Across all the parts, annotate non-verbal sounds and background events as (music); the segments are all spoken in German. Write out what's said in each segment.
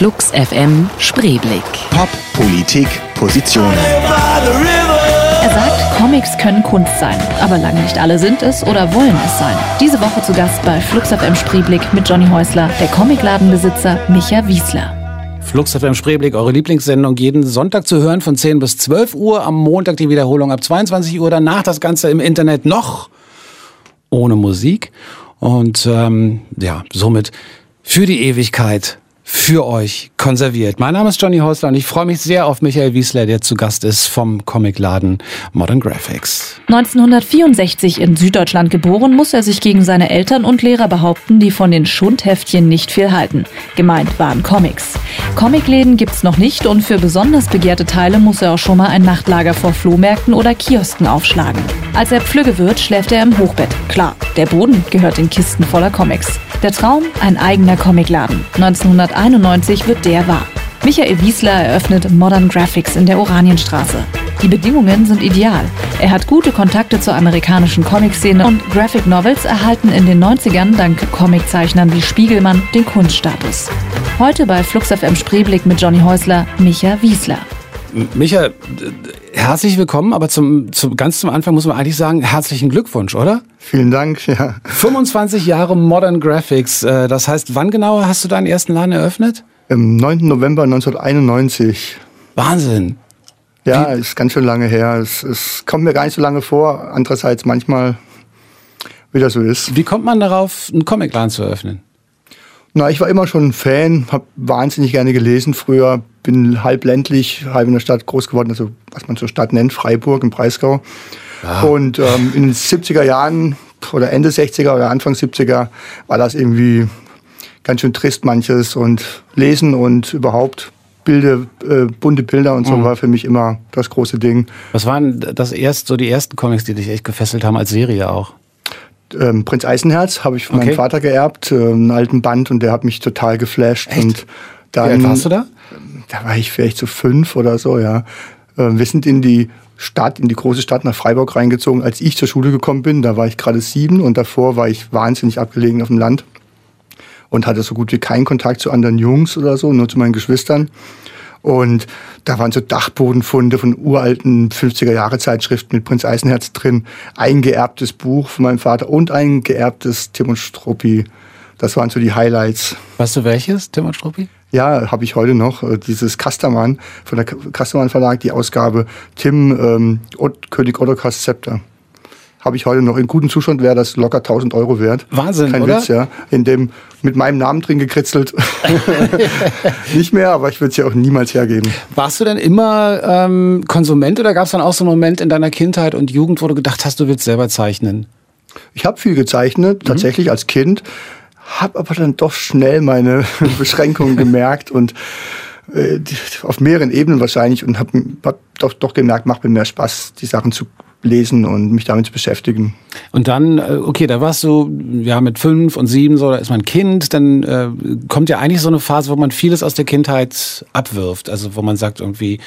Flux FM Spreeblick. Pop, Politik, Positionen. Er sagt, Comics können Kunst sein, aber lange nicht alle sind es oder wollen es sein. Diese Woche zu Gast bei Flux FM Spreeblick mit Johnny Häusler, der Comicladenbesitzer Micha Wiesler. Flux FM Spreeblick, eure Lieblingssendung, jeden Sonntag zu hören von 10 bis 12 Uhr, am Montag die Wiederholung ab 22 Uhr, danach das Ganze im Internet noch ohne Musik und ähm, ja, somit für die Ewigkeit für euch konserviert. Mein Name ist Johnny Häusler und ich freue mich sehr auf Michael Wiesler, der zu Gast ist vom Comicladen Modern Graphics. 1964 in Süddeutschland geboren, muss er sich gegen seine Eltern und Lehrer behaupten, die von den Schundheftchen nicht viel halten. Gemeint waren Comics. Comicläden gibt's noch nicht und für besonders begehrte Teile muss er auch schon mal ein Nachtlager vor Flohmärkten oder Kiosken aufschlagen. Als er Pflügge wird, schläft er im Hochbett. Klar, der Boden gehört in Kisten voller Comics. Der Traum, ein eigener Comicladen. 1991 wird der wahr. Michael Wiesler eröffnet Modern Graphics in der Oranienstraße. Die Bedingungen sind ideal. Er hat gute Kontakte zur amerikanischen Comic-Szene und Graphic Novels erhalten in den 90ern dank Comiczeichnern wie Spiegelmann den Kunststatus. Heute bei Flux FM Spreeblick mit Johnny Häusler, Micha Wiesler. Micha, herzlich willkommen, aber zum, zum, ganz zum Anfang muss man eigentlich sagen, herzlichen Glückwunsch, oder? Vielen Dank, ja. 25 Jahre Modern Graphics, äh, das heißt, wann genau hast du deinen ersten Laden eröffnet? Im 9. November 1991. Wahnsinn. Ja, Wie? ist ganz schön lange her. Es, es kommt mir gar nicht so lange vor, andererseits manchmal wieder so ist. Wie kommt man darauf, einen Comicladen zu eröffnen? Na, ich war immer schon ein Fan, habe wahnsinnig gerne gelesen früher, bin halb ländlich, halb in der Stadt groß geworden, also was man zur Stadt nennt, Freiburg im Breisgau. Ah. Und ähm, in den 70er Jahren oder Ende 60er oder Anfang 70er war das irgendwie ganz schön trist manches und Lesen und überhaupt Bilder, äh, bunte Bilder und so mhm. war für mich immer das große Ding. Was waren das erst so die ersten Comics, die dich echt gefesselt haben als Serie auch? Ähm, Prinz Eisenherz habe ich von okay. meinem Vater geerbt, äh, einen alten Band und der hat mich total geflasht. Echt? Und dann, Wie alt warst du da? Da war ich vielleicht so fünf oder so, ja. Äh, wir sind in die Stadt, in die große Stadt nach Freiburg reingezogen, als ich zur Schule gekommen bin. Da war ich gerade sieben und davor war ich wahnsinnig abgelegen auf dem Land und hatte so gut wie keinen Kontakt zu anderen Jungs oder so, nur zu meinen Geschwistern. Und da waren so Dachbodenfunde von uralten 50er-Jahre-Zeitschriften mit Prinz Eisenherz drin, ein geerbtes Buch von meinem Vater und ein geerbtes Tim und Struppi. Das waren so die Highlights. Weißt du welches, Tim und Struppi? Ja, habe ich heute noch. Äh, dieses Kastermann von der Kastermann Verlag, die Ausgabe Tim ähm, König Ottokars Zepter habe ich heute noch in gutem Zustand, wäre das locker 1000 Euro wert. Wahnsinn, Kein oder? Witz, ja. In dem mit meinem Namen drin gekritzelt. (laughs) Nicht mehr, aber ich würde es ja auch niemals hergeben. Warst du denn immer ähm, Konsument oder gab es dann auch so einen Moment in deiner Kindheit und Jugend, wo du gedacht hast, du willst selber zeichnen? Ich habe viel gezeichnet, mhm. tatsächlich mhm. als Kind, habe aber dann doch schnell meine (laughs) Beschränkungen gemerkt und äh, auf mehreren Ebenen wahrscheinlich und habe hab doch, doch gemerkt, macht mir mehr Spaß, die Sachen zu lesen und mich damit zu beschäftigen. Und dann, äh, okay, da warst du ja mit fünf und sieben, so, da ist man Kind, dann äh, kommt ja eigentlich so eine Phase, wo man vieles aus der Kindheit abwirft. Also wo man sagt irgendwie,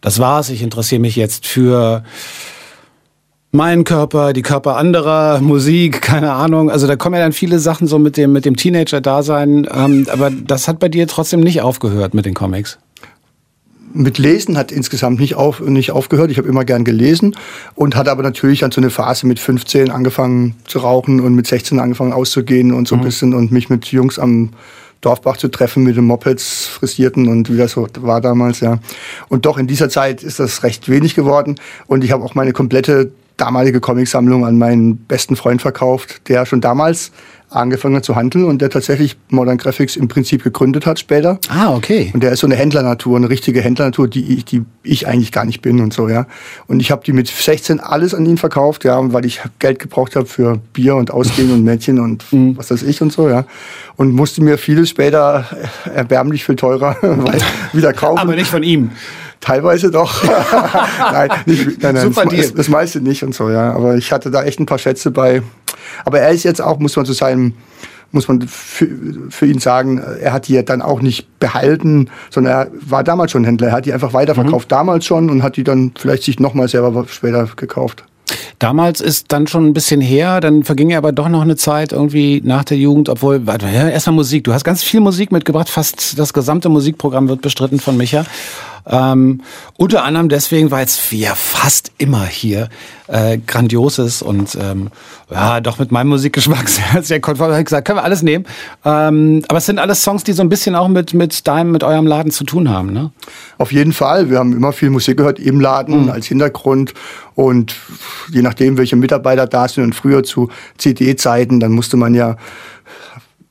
das war's, ich interessiere mich jetzt für meinen Körper, die Körper anderer, Musik, (laughs) keine Ahnung. Also da kommen ja dann viele Sachen so mit dem, mit dem Teenager-Dasein. Ähm, aber das hat bei dir trotzdem nicht aufgehört mit den Comics mit Lesen hat insgesamt nicht, auf, nicht aufgehört. Ich habe immer gern gelesen und hatte aber natürlich dann so eine Phase mit 15 angefangen zu rauchen und mit 16 angefangen auszugehen und so ein mhm. bisschen und mich mit Jungs am Dorfbach zu treffen mit den Mopeds frisierten und wie das so war damals, ja. Und doch in dieser Zeit ist das recht wenig geworden und ich habe auch meine komplette damalige Comicsammlung an meinen besten Freund verkauft, der schon damals angefangen hat zu handeln und der tatsächlich Modern Graphics im Prinzip gegründet hat später. Ah, okay. Und der ist so eine Händlernatur, eine richtige Händlernatur, die ich, die ich eigentlich gar nicht bin und so, ja. Und ich habe die mit 16 alles an ihn verkauft, ja, weil ich Geld gebraucht habe für Bier und Ausgehen und Mädchen und (laughs) mhm. was weiß ich und so, ja. Und musste mir vieles später erbärmlich viel teurer (laughs) wieder kaufen. Aber nicht von ihm. Teilweise doch. (laughs) nein, nicht, nein, nein, das, das, meiste nicht und so, ja. Aber ich hatte da echt ein paar Schätze bei. Aber er ist jetzt auch, muss man zu seinem, muss man für, für ihn sagen, er hat die ja dann auch nicht behalten, sondern er war damals schon Händler. Er hat die einfach weiterverkauft, mhm. damals schon und hat die dann vielleicht sich nochmal selber später gekauft. Damals ist dann schon ein bisschen her, dann verging ja aber doch noch eine Zeit irgendwie nach der Jugend, obwohl, warte, erstmal Musik. Du hast ganz viel Musik mitgebracht, fast das gesamte Musikprogramm wird bestritten von Micha. Ähm, unter anderem deswegen, weil es ja fast immer hier äh, grandioses und ähm, ja, doch mit meinem Musikgeschmack (laughs) sehr, sehr konform. Ich gesagt, können wir alles nehmen. Ähm, aber es sind alles Songs, die so ein bisschen auch mit, mit deinem, mit eurem Laden zu tun haben, ne? Auf jeden Fall. Wir haben immer viel Musik gehört im Laden mhm. als Hintergrund. Und je nachdem, welche Mitarbeiter da sind und früher zu CD-Zeiten, dann musste man ja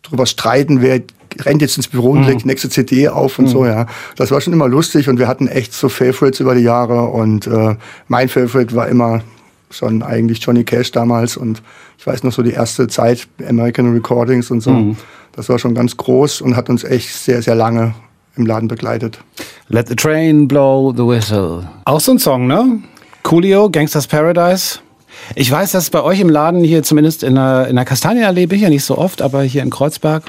drüber streiten, wer rennt jetzt ins Büro und mhm. legt die nächste CD auf und mhm. so, ja. Das war schon immer lustig und wir hatten echt so Favorites über die Jahre und äh, mein Favorite war immer schon eigentlich Johnny Cash damals und ich weiß noch so die erste Zeit American Recordings und so. Mhm. Das war schon ganz groß und hat uns echt sehr, sehr lange im Laden begleitet. Let the train blow the whistle. Auch so ein Song, ne? Coolio, Gangsters Paradise. Ich weiß, dass bei euch im Laden hier zumindest in der, in der Kastanienallee bin ich ja nicht so oft, aber hier in Kreuzberg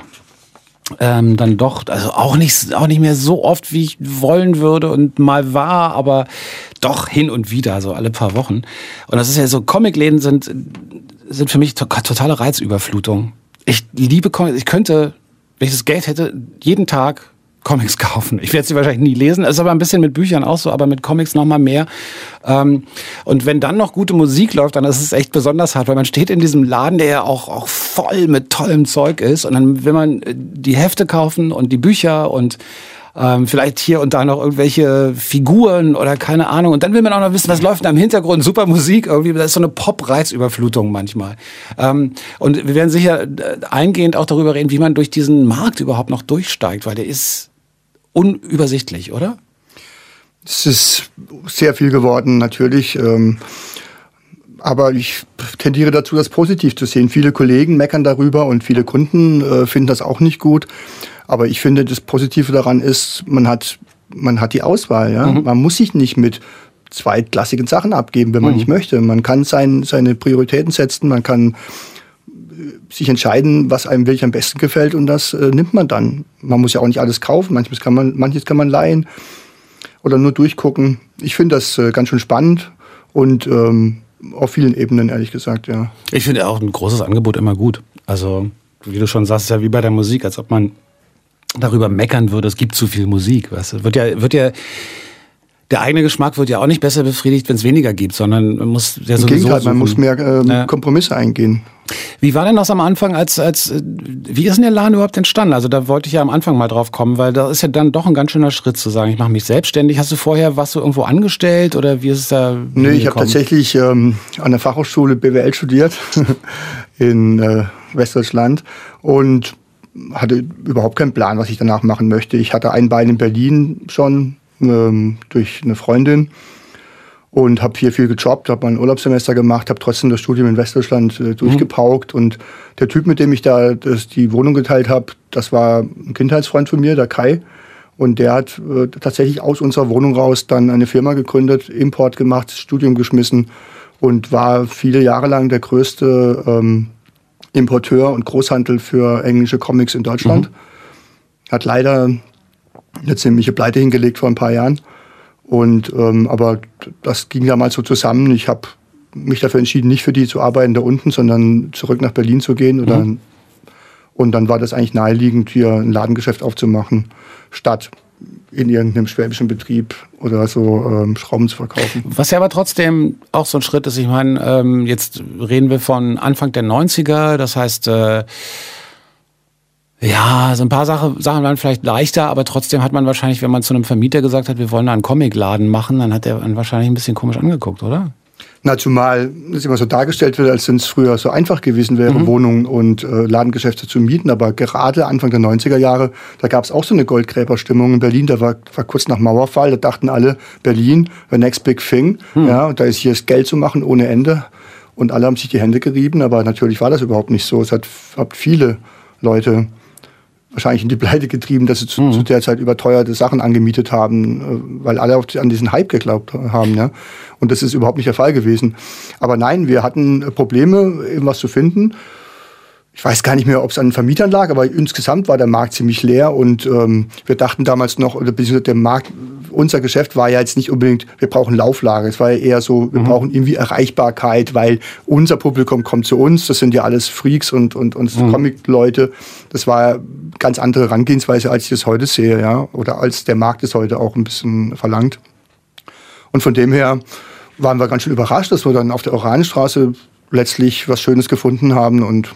ähm, dann doch, also auch nicht, auch nicht mehr so oft, wie ich wollen würde und mal war, aber doch hin und wieder, so alle paar Wochen. Und das ist ja so, Comicläden sind, sind für mich to totale Reizüberflutung. Ich liebe Comics, ich könnte, wenn ich das Geld hätte, jeden Tag Comics kaufen. Ich werde sie wahrscheinlich nie lesen. Es ist aber ein bisschen mit Büchern auch so, aber mit Comics noch mal mehr. Ähm, und wenn dann noch gute Musik läuft, dann ist es echt besonders hart, weil man steht in diesem Laden, der ja auch, auch voll mit tollem Zeug ist. Und dann will man äh, die Hefte kaufen und die Bücher und ähm, vielleicht hier und da noch irgendwelche Figuren oder keine Ahnung. Und dann will man auch noch wissen, was läuft da im Hintergrund. Super Musik irgendwie. Das ist so eine Pop-Reizüberflutung manchmal. Ähm, und wir werden sicher äh, eingehend auch darüber reden, wie man durch diesen Markt überhaupt noch durchsteigt, weil der ist unübersichtlich, oder? Es ist sehr viel geworden, natürlich. Ähm, aber ich tendiere dazu, das positiv zu sehen. Viele Kollegen meckern darüber und viele Kunden äh, finden das auch nicht gut. Aber ich finde, das Positive daran ist, man hat, man hat die Auswahl. Ja? Mhm. Man muss sich nicht mit zweitklassigen Sachen abgeben, wenn man mhm. nicht möchte. Man kann sein, seine Prioritäten setzen, man kann sich entscheiden, was einem wirklich am besten gefällt und das äh, nimmt man dann. Man muss ja auch nicht alles kaufen, manches kann man, manches kann man leihen oder nur durchgucken. Ich finde das äh, ganz schön spannend und ähm, auf vielen Ebenen, ehrlich gesagt, ja. Ich finde auch ein großes Angebot immer gut. Also, wie du schon sagst, ist ja wie bei der Musik, als ob man darüber meckern würde, es gibt zu viel Musik. Weißt du? Wird ja, wird ja der eigene Geschmack wird ja auch nicht besser befriedigt, wenn es weniger gibt, sondern man muss ja Im Gegenteil, man muss mehr äh, ja. Kompromisse eingehen. Wie war denn das am Anfang, als, als wie ist denn der Laden überhaupt entstanden? Also da wollte ich ja am Anfang mal drauf kommen, weil da ist ja dann doch ein ganz schöner Schritt zu sagen, ich mache mich selbstständig. Hast du vorher, was du irgendwo angestellt oder wie ist es da? Nee, ich habe tatsächlich ähm, an der Fachhochschule BWL studiert (laughs) in äh, Westdeutschland und hatte überhaupt keinen Plan, was ich danach machen möchte. Ich hatte ein Bein in Berlin schon ähm, durch eine Freundin und habe hier viel gejobbt, habe mein Urlaubssemester gemacht, habe trotzdem das Studium in Westdeutschland äh, durchgepaukt mhm. und der Typ, mit dem ich da das, die Wohnung geteilt habe, das war ein Kindheitsfreund von mir, der Kai. Und der hat äh, tatsächlich aus unserer Wohnung raus dann eine Firma gegründet, Import gemacht, Studium geschmissen und war viele Jahre lang der größte ähm, Importeur und Großhandel für englische Comics in Deutschland. Mhm. Hat leider eine ziemliche Pleite hingelegt vor ein paar Jahren. Und ähm, aber das ging damals so zusammen. Ich habe mich dafür entschieden, nicht für die zu arbeiten da unten, sondern zurück nach Berlin zu gehen. Oder, mhm. Und dann war das eigentlich naheliegend, hier ein Ladengeschäft aufzumachen, statt in irgendeinem schwäbischen Betrieb oder so ähm, Schrauben zu verkaufen. Was ja aber trotzdem auch so ein Schritt ist. Ich meine, ähm, jetzt reden wir von Anfang der 90er, das heißt, äh, ja, so ein paar Sache, Sachen waren vielleicht leichter, aber trotzdem hat man wahrscheinlich, wenn man zu einem Vermieter gesagt hat, wir wollen da einen Comicladen machen, dann hat der wahrscheinlich ein bisschen komisch angeguckt, oder? Na, zumal es immer so dargestellt wird, als wenn es früher so einfach gewesen wäre, mhm. Wohnungen und äh, Ladengeschäfte zu mieten. Aber gerade Anfang der 90er Jahre, da gab es auch so eine Goldgräberstimmung in Berlin. Da war, war kurz nach Mauerfall, da dachten alle, Berlin, the next big thing. Mhm. Ja, und da ist hier das Geld zu machen ohne Ende. Und alle haben sich die Hände gerieben, aber natürlich war das überhaupt nicht so. Es hat, hat viele Leute wahrscheinlich in die Pleite getrieben, dass sie zu, mhm. zu der Zeit überteuerte Sachen angemietet haben, äh, weil alle an diesen Hype geglaubt haben. Ja? Und das ist überhaupt nicht der Fall gewesen. Aber nein, wir hatten Probleme, eben was zu finden. Ich weiß gar nicht mehr, ob es an den Vermietern lag, aber insgesamt war der Markt ziemlich leer und ähm, wir dachten damals noch, oder beziehungsweise der Markt unser Geschäft war ja jetzt nicht unbedingt, wir brauchen Lauflage. Es war ja eher so, wir mhm. brauchen irgendwie Erreichbarkeit, weil unser Publikum kommt zu uns. Das sind ja alles Freaks und, und, und mhm. Comic-Leute. Das war ganz andere Herangehensweise, als ich es heute sehe, ja. Oder als der Markt es heute auch ein bisschen verlangt. Und von dem her waren wir ganz schön überrascht, dass wir dann auf der Oranenstraße letztlich was Schönes gefunden haben und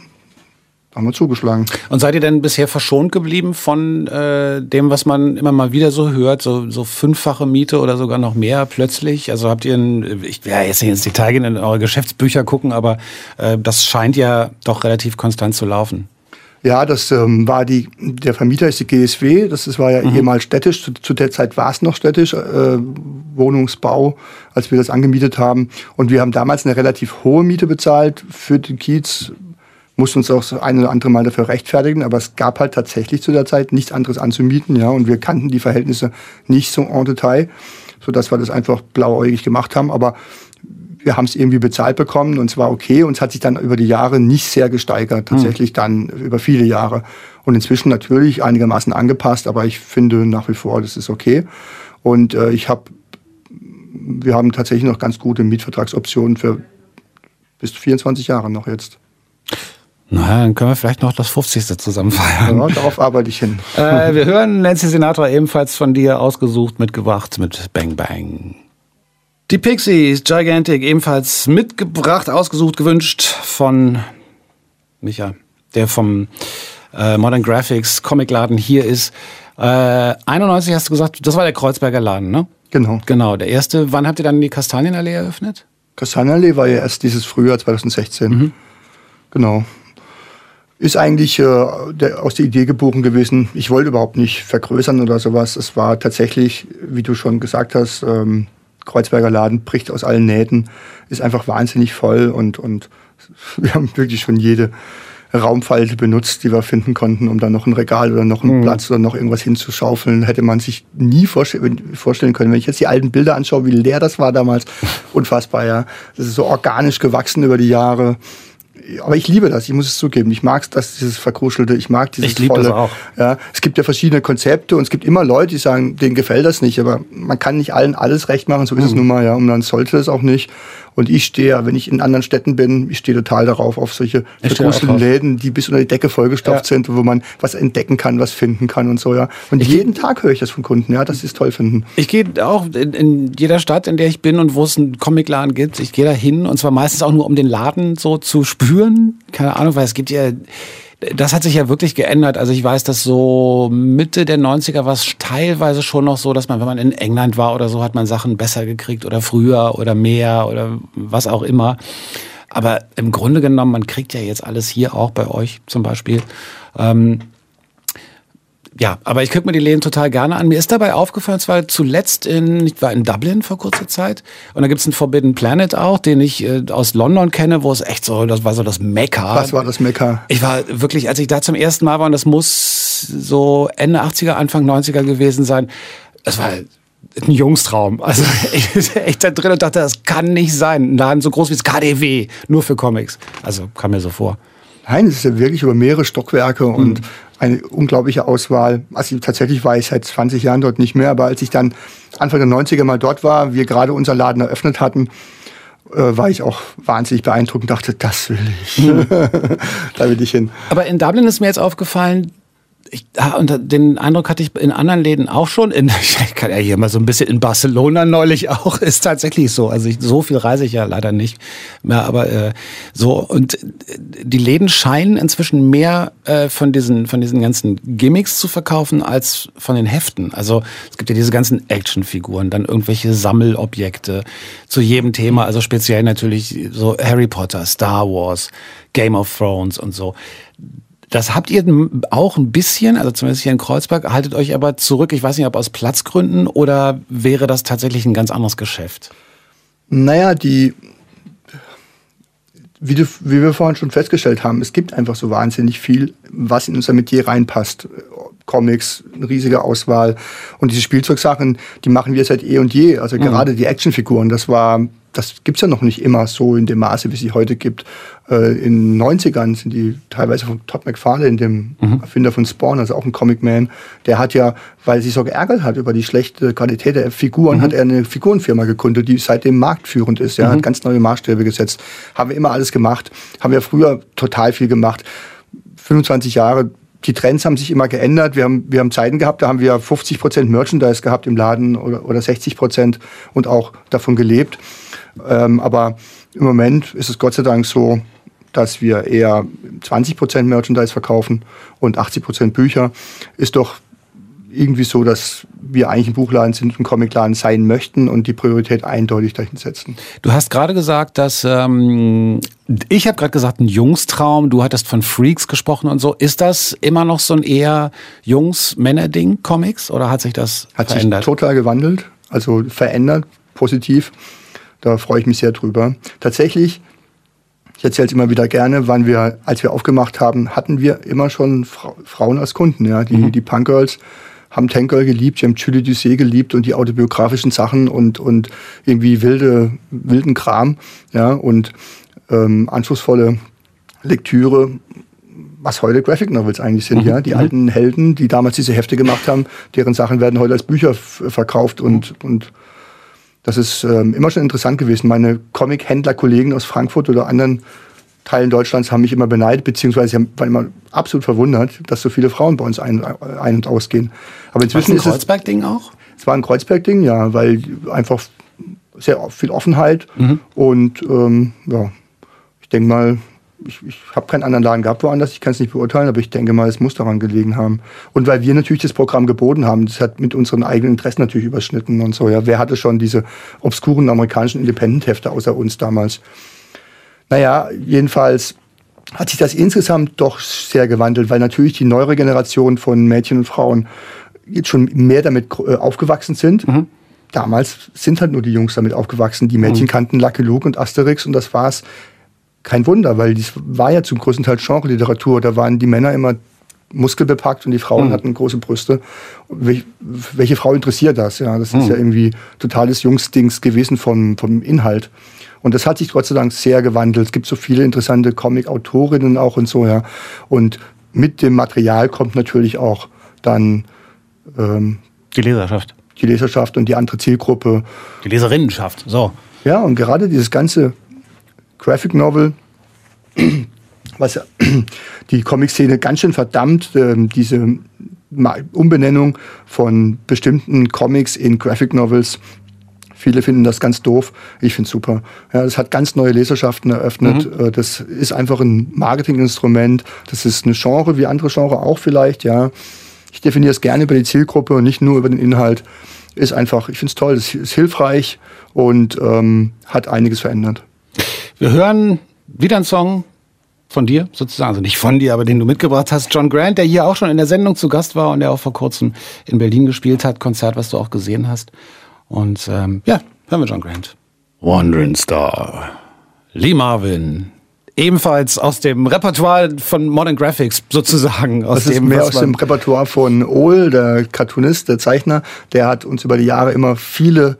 haben wir zugeschlagen. Und seid ihr denn bisher verschont geblieben von äh, dem, was man immer mal wieder so hört, so, so fünffache Miete oder sogar noch mehr plötzlich? Also habt ihr, ein, ich werde jetzt nicht ins Detail gehen, in eure Geschäftsbücher gucken, aber äh, das scheint ja doch relativ konstant zu laufen. Ja, das ähm, war die, der Vermieter ist die GSW, das, das war ja mhm. ehemals städtisch, zu, zu, der Zeit war es noch städtisch, äh, Wohnungsbau, als wir das angemietet haben. Und wir haben damals eine relativ hohe Miete bezahlt für den Kiez, mussten uns auch das eine oder andere Mal dafür rechtfertigen, aber es gab halt tatsächlich zu der Zeit nichts anderes anzumieten, ja, und wir kannten die Verhältnisse nicht so en Detail, sodass wir das einfach blauäugig gemacht haben, aber wir haben es irgendwie bezahlt bekommen und es war okay und es hat sich dann über die Jahre nicht sehr gesteigert, tatsächlich mhm. dann über viele Jahre. Und inzwischen natürlich einigermaßen angepasst, aber ich finde nach wie vor, das ist okay. Und äh, ich habe, wir haben tatsächlich noch ganz gute Mietvertragsoptionen für bis 24 Jahre noch jetzt. Na, dann können wir vielleicht noch das 50. zusammen feiern. Ja, darauf arbeite ich hin. (laughs) Äh, wir hören Nancy Sinatra ebenfalls von dir ausgesucht, mitgebracht mit Bang Bang. Die Pixies, Gigantic, ebenfalls mitgebracht, ausgesucht, gewünscht von Micha, der vom äh, Modern Graphics Comicladen hier ist. Äh, 91 hast du gesagt, das war der Kreuzberger Laden, ne? Genau. Genau, der erste. Wann habt ihr dann die Kastanienallee eröffnet? Kastanienallee war ja erst dieses Frühjahr 2016. Mhm. Genau. Ist eigentlich äh, der, aus der Idee geboren gewesen. Ich wollte überhaupt nicht vergrößern oder sowas. Es war tatsächlich, wie du schon gesagt hast, ähm, Kreuzberger Laden bricht aus allen Nähten, ist einfach wahnsinnig voll und, und (laughs) wir haben wirklich schon jede Raumfalte benutzt, die wir finden konnten, um da noch ein Regal oder noch einen mhm. Platz oder noch irgendwas hinzuschaufeln. Hätte man sich nie vorstellen können. Wenn ich jetzt die alten Bilder anschaue, wie leer das war damals, (laughs) unfassbar, ja. Das ist so organisch gewachsen über die Jahre aber ich liebe das, ich muss es zugeben. Ich mag das, dieses Verkruschelte, ich mag dieses ich liebe Das auch. Ja, es gibt ja verschiedene Konzepte und es gibt immer Leute, die sagen, denen gefällt das nicht, aber man kann nicht allen alles recht machen, so ist mhm. es nun mal, ja, und dann sollte es auch nicht. Und ich stehe, wenn ich in anderen Städten bin, ich stehe total darauf, auf solche vergrustelten Läden, die bis unter die Decke vollgestopft ja. sind, wo man was entdecken kann, was finden kann und so, ja. Und ich jeden Tag höre ich das von Kunden, ja, dass sie es toll finden. Ich gehe auch in, in, jeder Stadt, in der ich bin und wo es einen Comicladen gibt, ich gehe da hin und zwar meistens auch nur, um den Laden so zu spüren. Keine Ahnung, weil es gibt ja das hat sich ja wirklich geändert. Also ich weiß, dass so Mitte der 90er war es teilweise schon noch so, dass man, wenn man in England war oder so, hat man Sachen besser gekriegt oder früher oder mehr oder was auch immer. Aber im Grunde genommen, man kriegt ja jetzt alles hier auch bei euch zum Beispiel. Ähm, ja, aber ich gucke mir die Läden total gerne an. Mir ist dabei aufgefallen, es war zuletzt in, ich war in Dublin vor kurzer Zeit und da gibt's einen Forbidden Planet auch, den ich äh, aus London kenne, wo es echt so, das war so das Mekka. Was war das Mekka? Ich war wirklich, als ich da zum ersten Mal war, und das muss so Ende 80er, Anfang 90er gewesen sein, es war ein Jungstraum. Also (laughs) ich echt da drin und dachte, das kann nicht sein. Ein Laden so groß wie das KDW, nur für Comics. Also kam mir so vor. Nein, es ist ja wirklich über mehrere Stockwerke mhm. und eine unglaubliche Auswahl. Also tatsächlich war ich seit 20 Jahren dort nicht mehr, aber als ich dann Anfang der 90er mal dort war, wir gerade unser Laden eröffnet hatten, äh, war ich auch wahnsinnig beeindruckt und dachte, das will ich. Mhm. (laughs) da will ich hin. Aber in Dublin ist mir jetzt aufgefallen, ich, und den Eindruck hatte ich in anderen Läden auch schon. In, (laughs) ich kann ja hier mal so ein bisschen in Barcelona neulich auch. Ist tatsächlich so. Also ich, so viel reise ich ja leider nicht mehr, aber äh, so und die Läden scheinen inzwischen mehr äh, von diesen von diesen ganzen Gimmicks zu verkaufen als von den Heften. Also es gibt ja diese ganzen Actionfiguren, dann irgendwelche Sammelobjekte zu jedem Thema. Also speziell natürlich so Harry Potter, Star Wars, Game of Thrones und so das habt ihr auch ein bisschen, also zumindest hier in Kreuzberg, haltet euch aber zurück. Ich weiß nicht, ob aus Platzgründen oder wäre das tatsächlich ein ganz anderes Geschäft? Naja, die, wie, du, wie wir vorhin schon festgestellt haben, es gibt einfach so wahnsinnig viel, was in unser Metier reinpasst. Comics, eine riesige Auswahl. Und diese Spielzeugsachen, die machen wir seit eh und je. Also mhm. gerade die Actionfiguren, das war das gibt's ja noch nicht immer so in dem Maße, wie es sie heute gibt. Äh, in den 90ern sind die teilweise von Todd McFarlane, dem mhm. Erfinder von Spawn, also auch ein Comic-Man, der hat ja, weil sich so geärgert hat über die schlechte Qualität der Figuren, mhm. hat er eine Figurenfirma gegründet, die seitdem marktführend ist. Er mhm. hat ganz neue Maßstäbe gesetzt. Haben wir immer alles gemacht. Haben wir früher total viel gemacht. 25 Jahre die Trends haben sich immer geändert. Wir haben, wir haben Zeiten gehabt, da haben wir 50 Prozent Merchandise gehabt im Laden oder, oder 60 Prozent und auch davon gelebt. Ähm, aber im Moment ist es Gott sei Dank so, dass wir eher 20 Prozent Merchandise verkaufen und 80 Prozent Bücher. Ist doch irgendwie so, dass wir eigentlich ein Buchladen sind, ein Comicladen sein möchten und die Priorität eindeutig dahin setzen. Du hast gerade gesagt, dass ähm, ich habe gerade gesagt, ein Jungstraum. Du hattest von Freaks gesprochen und so. Ist das immer noch so ein eher Jungs-Männer-Ding, Comics, oder hat sich das hat verändert? Hat sich total gewandelt, also verändert, positiv. Da freue ich mich sehr drüber. Tatsächlich ich erzähle es immer wieder gerne, wann wir, als wir aufgemacht haben, hatten wir immer schon Fra Frauen als Kunden. Ja? Die, mhm. die Punkgirls haben Tankgirl geliebt, die haben Julie Doucet geliebt und die autobiografischen Sachen und, und irgendwie wilde, wilden Kram, ja, und ähm, anspruchsvolle Lektüre, was heute Graphic Novels eigentlich sind, mhm. ja. Die mhm. alten Helden, die damals diese Hefte gemacht haben, deren Sachen werden heute als Bücher verkauft und, und das ist ähm, immer schon interessant gewesen. Meine Comic-Händler-Kollegen aus Frankfurt oder anderen Teilen Deutschlands haben mich immer beneidet, beziehungsweise waren immer absolut verwundert, dass so viele Frauen bei uns ein, ein und ausgehen. Aber inzwischen ist es. ein Kreuzberg-Ding auch? Es war ein Kreuzberg-Ding, ja, weil einfach sehr viel Offenheit mhm. und ähm, ja, ich denke mal, ich, ich habe keinen anderen Laden gehabt woanders, ich kann es nicht beurteilen, aber ich denke mal, es muss daran gelegen haben. Und weil wir natürlich das Programm geboten haben, das hat mit unseren eigenen Interessen natürlich überschnitten und so. Ja, wer hatte schon diese obskuren amerikanischen Independent-Hefte außer uns damals? Naja, jedenfalls hat sich das insgesamt doch sehr gewandelt, weil natürlich die neuere Generation von Mädchen und Frauen jetzt schon mehr damit äh, aufgewachsen sind. Mhm. Damals sind halt nur die Jungs damit aufgewachsen. Die Mädchen mhm. kannten Lucky Luke und Asterix und das war's. Kein Wunder, weil das war ja zum größten Teil Genre-Literatur. Da waren die Männer immer muskelbepackt und die Frauen mhm. hatten große Brüste. Welche, welche Frau interessiert das? Ja, das ist mhm. ja irgendwie totales Jungsdings gewesen vom, vom Inhalt. Und das hat sich Gott sei Dank sehr gewandelt. Es gibt so viele interessante Comic-Autorinnen auch und so, ja. Und mit dem Material kommt natürlich auch dann ähm, die Leserschaft. Die Leserschaft und die andere Zielgruppe. Die Leserinnenschaft, so. Ja, und gerade dieses ganze Graphic Novel, (clears throat) was (clears throat) die Comic-Szene ganz schön verdammt, äh, diese Umbenennung von bestimmten Comics in Graphic Novels Viele finden das ganz doof. Ich finde es super. Ja, das hat ganz neue Leserschaften eröffnet. Mhm. Äh, das ist einfach ein Marketinginstrument. Das ist eine Genre, wie andere Genre auch vielleicht, ja. Ich definiere es gerne über die Zielgruppe und nicht nur über den Inhalt. Ist einfach, ich finde es toll, es ist hilfreich und ähm, hat einiges verändert. Wir hören wieder einen Song von dir sozusagen, also nicht von dir, aber den du mitgebracht hast. John Grant, der hier auch schon in der Sendung zu Gast war und der auch vor kurzem in Berlin gespielt hat, Konzert, was du auch gesehen hast. Und ähm, ja, hören wir John Grant. Wandering Star. Lee Marvin. Ebenfalls aus dem Repertoire von Modern Graphics sozusagen. Aus das dem, ist mehr aus dem Repertoire von Ohl, der Cartoonist, der Zeichner. Der hat uns über die Jahre immer viele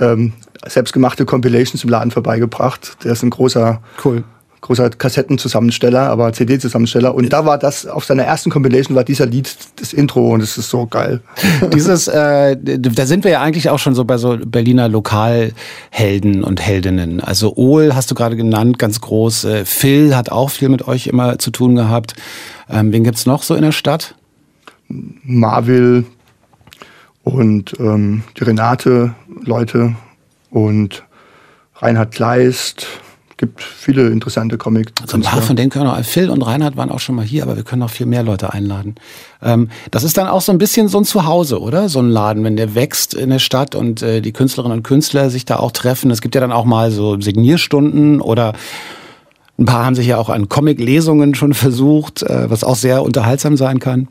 ähm, selbstgemachte Compilations im Laden vorbeigebracht. Der ist ein großer cool großer Kassettenzusammensteller, aber CD-Zusammensteller. Und da war das, auf seiner ersten Compilation war dieser Lied das Intro und es ist so geil. (laughs) Dieses, äh, da sind wir ja eigentlich auch schon so bei so Berliner Lokalhelden und Heldinnen. Also Ohl hast du gerade genannt, ganz groß. Äh, Phil hat auch viel mit euch immer zu tun gehabt. Ähm, wen gibt's noch so in der Stadt? Marvil und ähm, die Renate Leute und Reinhard Kleist gibt viele interessante Comics. Also ein paar von denen können auch, Phil und Reinhard waren auch schon mal hier, aber wir können noch viel mehr Leute einladen. Ähm, das ist dann auch so ein bisschen so ein Zuhause, oder? So ein Laden, wenn der wächst in der Stadt und äh, die Künstlerinnen und Künstler sich da auch treffen. Es gibt ja dann auch mal so Signierstunden oder ein paar haben sich ja auch an Comic-Lesungen schon versucht, äh, was auch sehr unterhaltsam sein kann.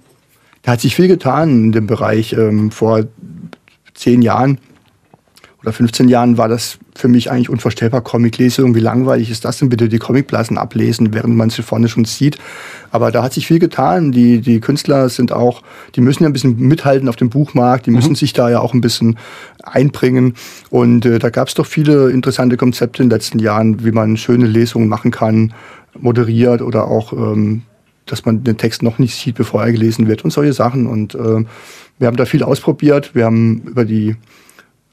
Da hat sich viel getan in dem Bereich. Ähm, vor zehn Jahren oder 15 Jahren war das für mich eigentlich unvorstellbar. Comic-Lesung, wie langweilig ist das denn bitte, die Comicblasen ablesen, während man sie vorne schon sieht. Aber da hat sich viel getan. Die, die Künstler sind auch, die müssen ja ein bisschen mithalten auf dem Buchmarkt, die müssen mhm. sich da ja auch ein bisschen einbringen. Und äh, da gab es doch viele interessante Konzepte in den letzten Jahren, wie man schöne Lesungen machen kann, moderiert oder auch, ähm, dass man den Text noch nicht sieht, bevor er gelesen wird und solche Sachen. Und äh, wir haben da viel ausprobiert. Wir haben über die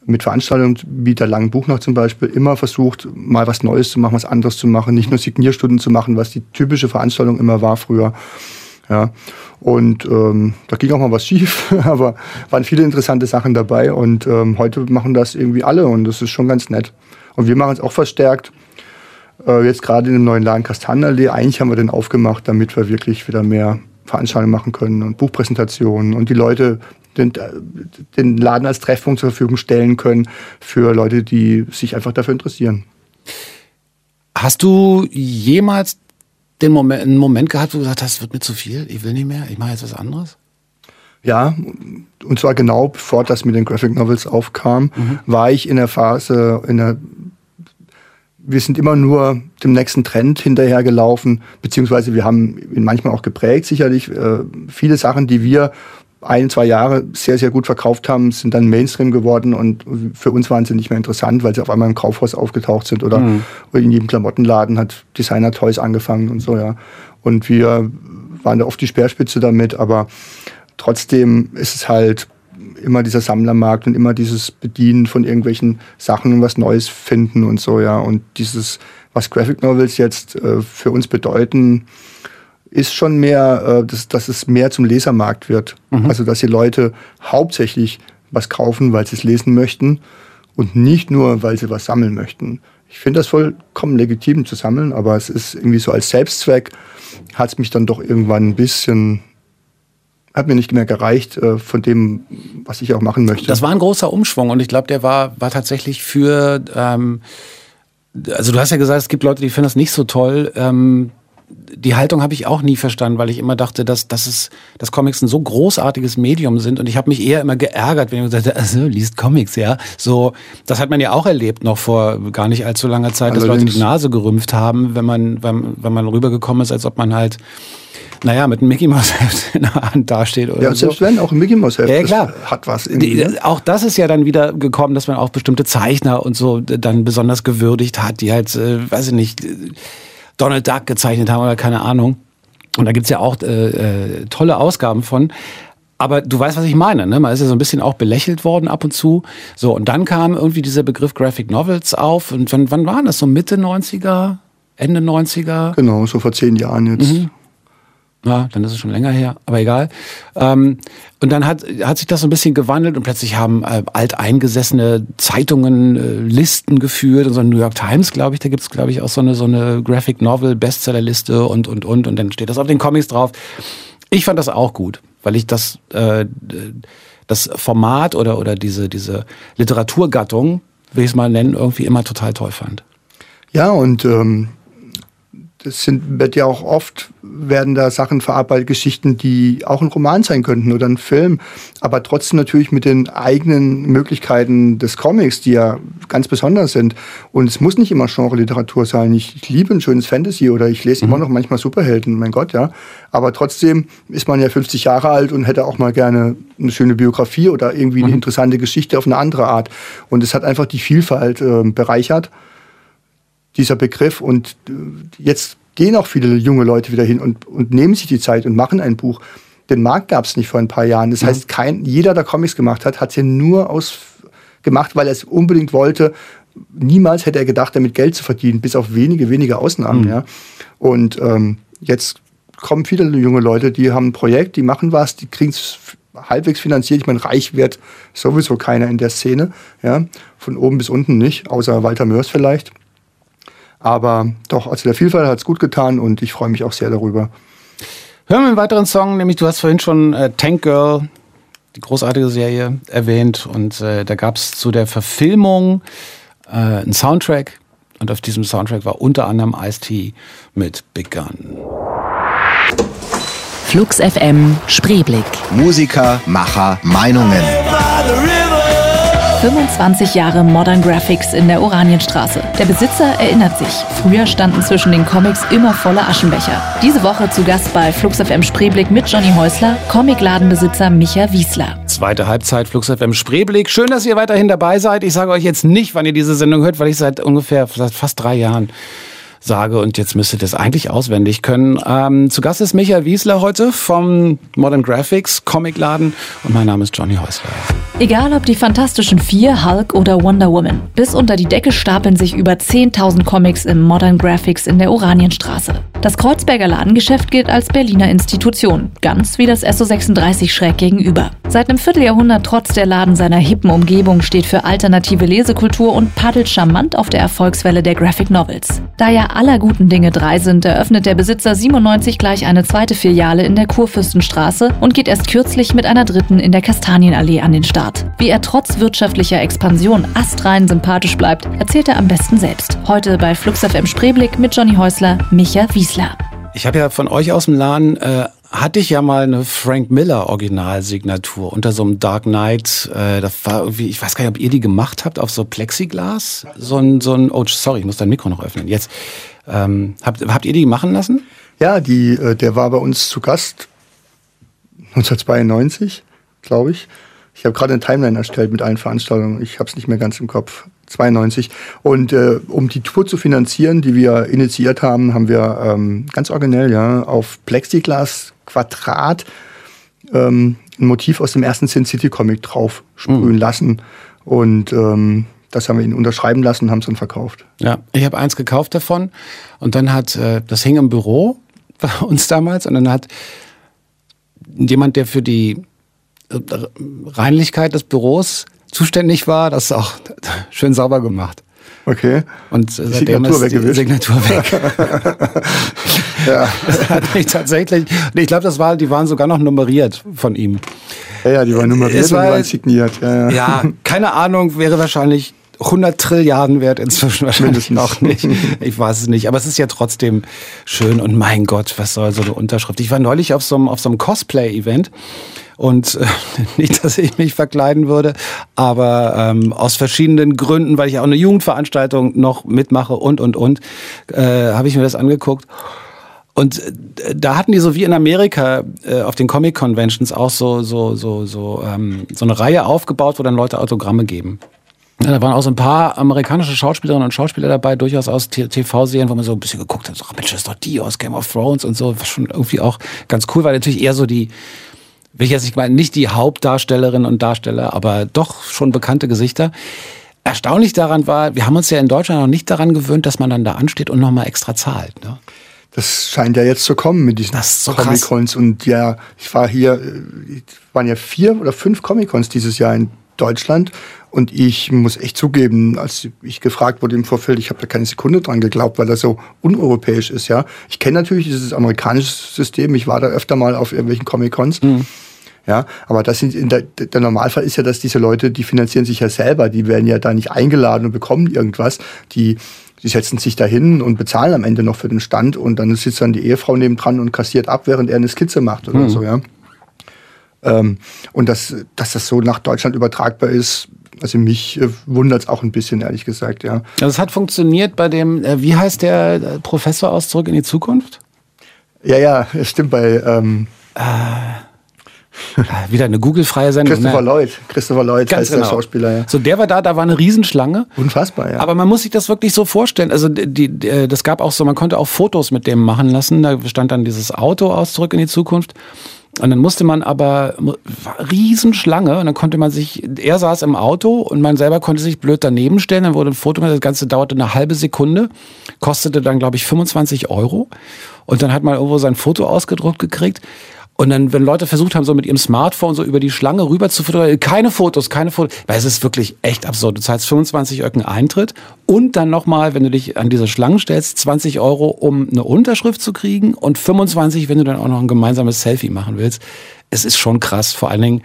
mit Veranstaltungen wie der Langen Buchnacht zum Beispiel immer versucht, mal was Neues zu machen, was anderes zu machen, nicht nur Signierstunden zu machen, was die typische Veranstaltung immer war früher. Ja, und ähm, da ging auch mal was (laughs) schief, aber waren viele interessante Sachen dabei und ähm, heute machen das irgendwie alle und das ist schon ganz nett. Und wir machen es auch verstärkt. Äh, jetzt gerade in dem neuen Laden Kastanallee, eigentlich haben wir den aufgemacht, damit wir wirklich wieder mehr Veranstaltungen machen können und Buchpräsentationen und die Leute den, den Laden als Treffpunkt zur Verfügung stellen können für Leute, die sich einfach dafür interessieren. Hast du jemals den Moment, einen Moment gehabt, wo du gesagt hast, es wird mir zu viel, ich will nicht mehr, ich mache jetzt was anderes? Ja, und zwar genau bevor das mit den Graphic Novels aufkam, mhm. war ich in der Phase, in der wir sind immer nur dem nächsten Trend hinterhergelaufen, beziehungsweise wir haben ihn manchmal auch geprägt, sicherlich. Äh, viele Sachen, die wir ein, zwei Jahre sehr, sehr gut verkauft haben, sind dann Mainstream geworden und für uns waren sie nicht mehr interessant, weil sie auf einmal im Kaufhaus aufgetaucht sind oder mhm. in jedem Klamottenladen hat Designer Toys angefangen und so, ja. Und wir waren da oft die Speerspitze damit, aber trotzdem ist es halt immer dieser Sammlermarkt und immer dieses Bedienen von irgendwelchen Sachen und was Neues finden und so, ja. Und dieses, was Graphic Novels jetzt äh, für uns bedeuten, ist schon mehr, äh, dass, dass es mehr zum Lesermarkt wird. Mhm. Also dass die Leute hauptsächlich was kaufen, weil sie es lesen möchten und nicht nur, weil sie was sammeln möchten. Ich finde das vollkommen legitim zu sammeln, aber es ist irgendwie so als Selbstzweck hat es mich dann doch irgendwann ein bisschen hat mir nicht mehr gereicht äh, von dem, was ich auch machen möchte. Das war ein großer Umschwung und ich glaube, der war, war tatsächlich für, ähm, also du hast ja gesagt, es gibt Leute, die finden das nicht so toll. Ähm, die Haltung habe ich auch nie verstanden, weil ich immer dachte, dass, dass, es, dass Comics ein so großartiges Medium sind. Und ich habe mich eher immer geärgert, wenn ich gesagt habe, also, liest Comics, ja. So, das hat man ja auch erlebt noch vor gar nicht allzu langer Zeit, Allerdings. dass Leute die Nase gerümpft haben, wenn man, wenn, wenn man rübergekommen ist, als ob man halt naja, mit einem Mickey Mouse Heft (laughs) in der Hand dasteht oder Ja, selbst so. wenn auch ein Mickey Mouse Heft ja, klar. hat was. Ne? auch das ist ja dann wieder gekommen, dass man auch bestimmte Zeichner und so dann besonders gewürdigt hat, die halt, äh, weiß ich nicht, Donald Duck gezeichnet haben oder keine Ahnung. Und da gibt's ja auch äh, äh, tolle Ausgaben von. Aber du weißt, was ich meine, ne? Man ist ja so ein bisschen auch belächelt worden ab und zu. So, und dann kam irgendwie dieser Begriff Graphic Novels auf. Und wann, wann waren das? So Mitte 90er? Ende 90er? Genau, so vor zehn Jahren jetzt. Mhm. Ja, dann ist es schon länger her, aber egal. Ähm, und dann hat, hat sich das so ein bisschen gewandelt und plötzlich haben äh, alteingesessene Zeitungen äh, Listen geführt und so ein New York Times, glaube ich, da gibt's glaube ich, auch so eine, so eine Graphic Novel Bestsellerliste und, und, und. Und dann steht das auf den Comics drauf. Ich fand das auch gut, weil ich das, äh, das Format oder, oder diese, diese Literaturgattung, will ich es mal nennen, irgendwie immer total toll fand. Ja, und ähm, das sind, wird ja auch oft, werden da Sachen verarbeitet, Geschichten, die auch ein Roman sein könnten oder ein Film, aber trotzdem natürlich mit den eigenen Möglichkeiten des Comics, die ja ganz besonders sind. Und es muss nicht immer Genre-Literatur sein. Ich, ich, liebe ein schönes Fantasy oder ich lese mhm. immer noch manchmal Superhelden, mein Gott, ja. Aber trotzdem ist man ja 50 Jahre alt und hätte auch mal gerne eine schöne Biografie oder irgendwie eine mhm. interessante Geschichte auf eine andere Art. Und es hat einfach die Vielfalt äh, bereichert dieser Begriff. Und äh, jetzt gehen auch viele junge Leute wieder hin und, und nehmen sich die Zeit und machen ein Buch. Den Markt gab es nicht vor ein paar Jahren. Das mhm. heißt, kein, jeder, der Comics gemacht hat, hat sie nur aus gemacht, weil er es unbedingt wollte. Niemals hätte er gedacht, damit Geld zu verdienen, bis auf wenige, wenige Ausnahmen. Mhm. Ja. Und ähm, jetzt kommen viele junge Leute, die haben ein Projekt, die machen was, die kriegen es halbwegs finanziert. Ich meine, reich wird sowieso keiner in der Szene. Ja. Von oben bis unten nicht, außer Walter Mörs vielleicht. Aber doch, also der Vielfalt hat es gut getan und ich freue mich auch sehr darüber. Hören wir einen weiteren Song, nämlich du hast vorhin schon äh, Tank Girl, die großartige Serie, erwähnt. Und äh, da gab es zu der Verfilmung äh, einen Soundtrack. Und auf diesem Soundtrack war unter anderem Ice-T mit Big Gun. Flux FM Spreeblick. Musiker, Macher, Meinungen. 25 Jahre Modern Graphics in der Oranienstraße. Der Besitzer erinnert sich, früher standen zwischen den Comics immer volle Aschenbecher. Diese Woche zu Gast bei Flux FM Spreeblick mit Johnny Häusler, Comicladenbesitzer Micha Wiesler. Zweite Halbzeit Flux FM Spreeblick. Schön, dass ihr weiterhin dabei seid. Ich sage euch jetzt nicht, wann ihr diese Sendung hört, weil ich seit ungefähr seit fast drei Jahren sage und jetzt müsstet ihr es eigentlich auswendig können. Ähm, zu Gast ist Michael Wiesler heute vom Modern Graphics Comicladen und mein Name ist Johnny Häusler. Egal ob die Fantastischen Vier, Hulk oder Wonder Woman, bis unter die Decke stapeln sich über 10.000 Comics im Modern Graphics in der Oranienstraße. Das Kreuzberger Ladengeschäft gilt als Berliner Institution, ganz wie das SO36 schräg gegenüber. Seit einem Vierteljahrhundert trotz der Laden seiner hippen Umgebung steht für alternative Lesekultur und paddelt charmant auf der Erfolgswelle der Graphic Novels. Da ja aller guten Dinge drei sind, eröffnet der Besitzer 97 gleich eine zweite Filiale in der Kurfürstenstraße und geht erst kürzlich mit einer dritten in der Kastanienallee an den Start. Wie er trotz wirtschaftlicher Expansion astrein sympathisch bleibt, erzählt er am besten selbst. Heute bei Flux FM Spreeblick mit Johnny Häusler, Micha Wiesler. Ich habe ja von euch aus dem Laden äh, hatte ich ja mal eine Frank Miller Originalsignatur unter so einem Dark Knight. Äh, das war irgendwie, ich weiß gar nicht, ob ihr die gemacht habt auf so Plexiglas. So ein, so ein, oh sorry, ich muss dein Mikro noch öffnen. Jetzt ähm, habt, habt ihr die machen lassen? Ja, die, äh, der war bei uns zu Gast 1992, glaube ich. Ich habe gerade eine Timeline erstellt mit allen Veranstaltungen. Ich habe es nicht mehr ganz im Kopf. 92. Und äh, um die Tour zu finanzieren, die wir initiiert haben, haben wir ähm, ganz originell ja auf Plexiglas Quadrat ähm, ein Motiv aus dem ersten Sin City Comic drauf sprühen mhm. lassen. Und ähm, das haben wir ihn unterschreiben lassen und haben es dann verkauft. Ja, ich habe eins gekauft davon und dann hat, äh, das hing im Büro (laughs) bei uns damals und dann hat jemand, der für die Reinlichkeit des Büros zuständig war, das auch (laughs) schön sauber gemacht. Okay. Und seitdem Signatur ist die Signatur weg. (laughs) ja. (laughs) Das hat mich tatsächlich, ich glaube, das war, die waren sogar noch nummeriert von ihm. Ja, ja die waren nummeriert es war, und waren signiert. Ja, ja. ja, keine Ahnung, wäre wahrscheinlich 100 Trilliarden wert inzwischen wahrscheinlich noch nicht. Ich weiß es nicht. Aber es ist ja trotzdem schön. Und mein Gott, was soll so eine Unterschrift? Ich war neulich auf so einem, auf so einem Cosplay-Event. Und äh, (laughs) nicht, dass ich mich verkleiden würde, aber ähm, aus verschiedenen Gründen, weil ich auch eine Jugendveranstaltung noch mitmache und, und, und, äh, habe ich mir das angeguckt. Und äh, da hatten die so wie in Amerika äh, auf den Comic Conventions auch so so so so ähm, so eine Reihe aufgebaut, wo dann Leute Autogramme geben. Ja, da waren auch so ein paar amerikanische Schauspielerinnen und Schauspieler dabei, durchaus aus TV-Serien, wo man so ein bisschen geguckt hat, so, Mensch, das ist doch die aus Game of Thrones und so, was schon irgendwie auch ganz cool, weil natürlich eher so die, will ich jetzt nicht meinen, nicht die Hauptdarstellerinnen und Darsteller, aber doch schon bekannte Gesichter. Erstaunlich daran war, wir haben uns ja in Deutschland noch nicht daran gewöhnt, dass man dann da ansteht und nochmal extra zahlt. Ne? Das scheint ja jetzt zu kommen mit diesen so Comic-Cons. Und ja, ich war hier, äh, waren ja vier oder fünf Comic-Cons dieses Jahr in Deutschland. Und ich muss echt zugeben, als ich gefragt wurde im Vorfeld, ich habe da keine Sekunde dran geglaubt, weil das so uneuropäisch ist, ja. Ich kenne natürlich dieses amerikanische System, ich war da öfter mal auf irgendwelchen Comic-Cons. Mhm. Ja, aber das sind der, der Normalfall ist ja, dass diese Leute, die finanzieren sich ja selber, die werden ja da nicht eingeladen und bekommen irgendwas. Die, die setzen sich da hin und bezahlen am Ende noch für den Stand und dann sitzt dann die Ehefrau nebendran und kassiert ab, während er eine Skizze macht oder mhm. so, ja. Ähm, und dass, dass das so nach Deutschland übertragbar ist, also mich äh, wundert es auch ein bisschen, ehrlich gesagt, ja. Also es hat funktioniert bei dem, äh, wie heißt der äh, Professor aus Zurück in die Zukunft? Ja, ja, stimmt bei ähm, äh, (laughs) wieder eine Google-freie Sendung. Christopher ne? Lloyd. Christopher Lloyd Ganz heißt genau. der Schauspieler, ja. So, der war da, da war eine Riesenschlange. Unfassbar, ja. Aber man muss sich das wirklich so vorstellen. Also, die, die, das gab auch so, man konnte auch Fotos mit dem machen lassen. Da stand dann dieses Auto aus Zurück in die Zukunft. Und dann musste man aber Riesenschlange und dann konnte man sich, er saß im Auto und man selber konnte sich blöd daneben stellen. Dann wurde ein Foto, das Ganze dauerte eine halbe Sekunde, kostete dann, glaube ich, 25 Euro. Und dann hat man irgendwo sein Foto ausgedruckt gekriegt. Und dann, wenn Leute versucht haben, so mit ihrem Smartphone so über die Schlange rüber zu fotografieren, keine Fotos, keine Fotos, weil es ist wirklich echt absurd. Du zahlst 25 Öcken Eintritt und dann nochmal, wenn du dich an diese Schlangen stellst, 20 Euro, um eine Unterschrift zu kriegen und 25, wenn du dann auch noch ein gemeinsames Selfie machen willst. Es ist schon krass, vor allen Dingen,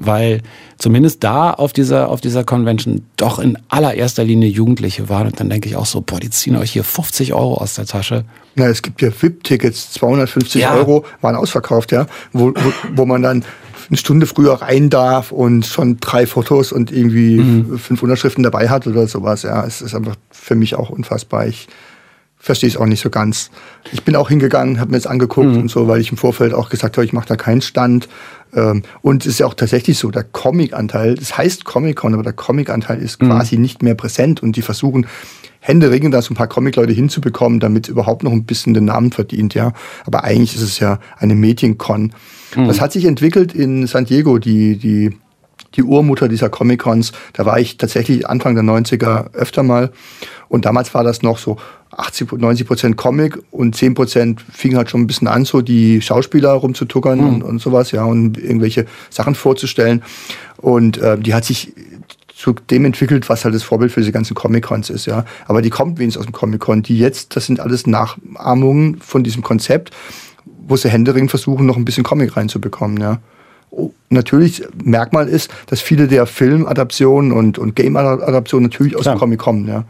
weil zumindest da auf dieser, auf dieser Convention doch in allererster Linie Jugendliche waren. Und dann denke ich auch so, boah, die ziehen euch hier 50 Euro aus der Tasche. Na, es gibt ja VIP-Tickets, 250 ja. Euro waren ausverkauft, ja, wo, wo, wo man dann eine Stunde früher rein darf und schon drei Fotos und irgendwie mhm. fünf Unterschriften dabei hat oder sowas. Ja, es ist einfach für mich auch unfassbar. Ich verstehe es auch nicht so ganz. Ich bin auch hingegangen, habe mir das angeguckt mhm. und so, weil ich im Vorfeld auch gesagt habe, ich mache da keinen Stand. Ähm, und es ist ja auch tatsächlich so, der Comic-Anteil, das heißt Comic-Con, aber der Comic-Anteil ist mhm. quasi nicht mehr präsent und die versuchen händeringend da so ein paar Comic-Leute hinzubekommen, damit überhaupt noch ein bisschen den Namen verdient, ja. Aber eigentlich ist es ja eine Mediencon. Mhm. Das hat sich entwickelt in San Diego, die, die, die Urmutter dieser Comic-Cons. Da war ich tatsächlich Anfang der 90er öfter mal. Und damals war das noch so 80, 90 Prozent Comic und 10 Prozent fing halt schon ein bisschen an, so die Schauspieler rumzutuckern mhm. und, und sowas, ja, und irgendwelche Sachen vorzustellen. Und äh, die hat sich zu dem entwickelt, was halt das Vorbild für diese ganzen Comic-Cons ist, ja. Aber die kommt wenigstens aus dem Comic-Con. Die jetzt, das sind alles Nachahmungen von diesem Konzept, wo sie Händering versuchen, noch ein bisschen Comic reinzubekommen, ja. Natürlich, Merkmal ist, dass viele der Filmadaptionen und, und Game-Adaptionen natürlich aus Klar. dem Comic kommen, ja.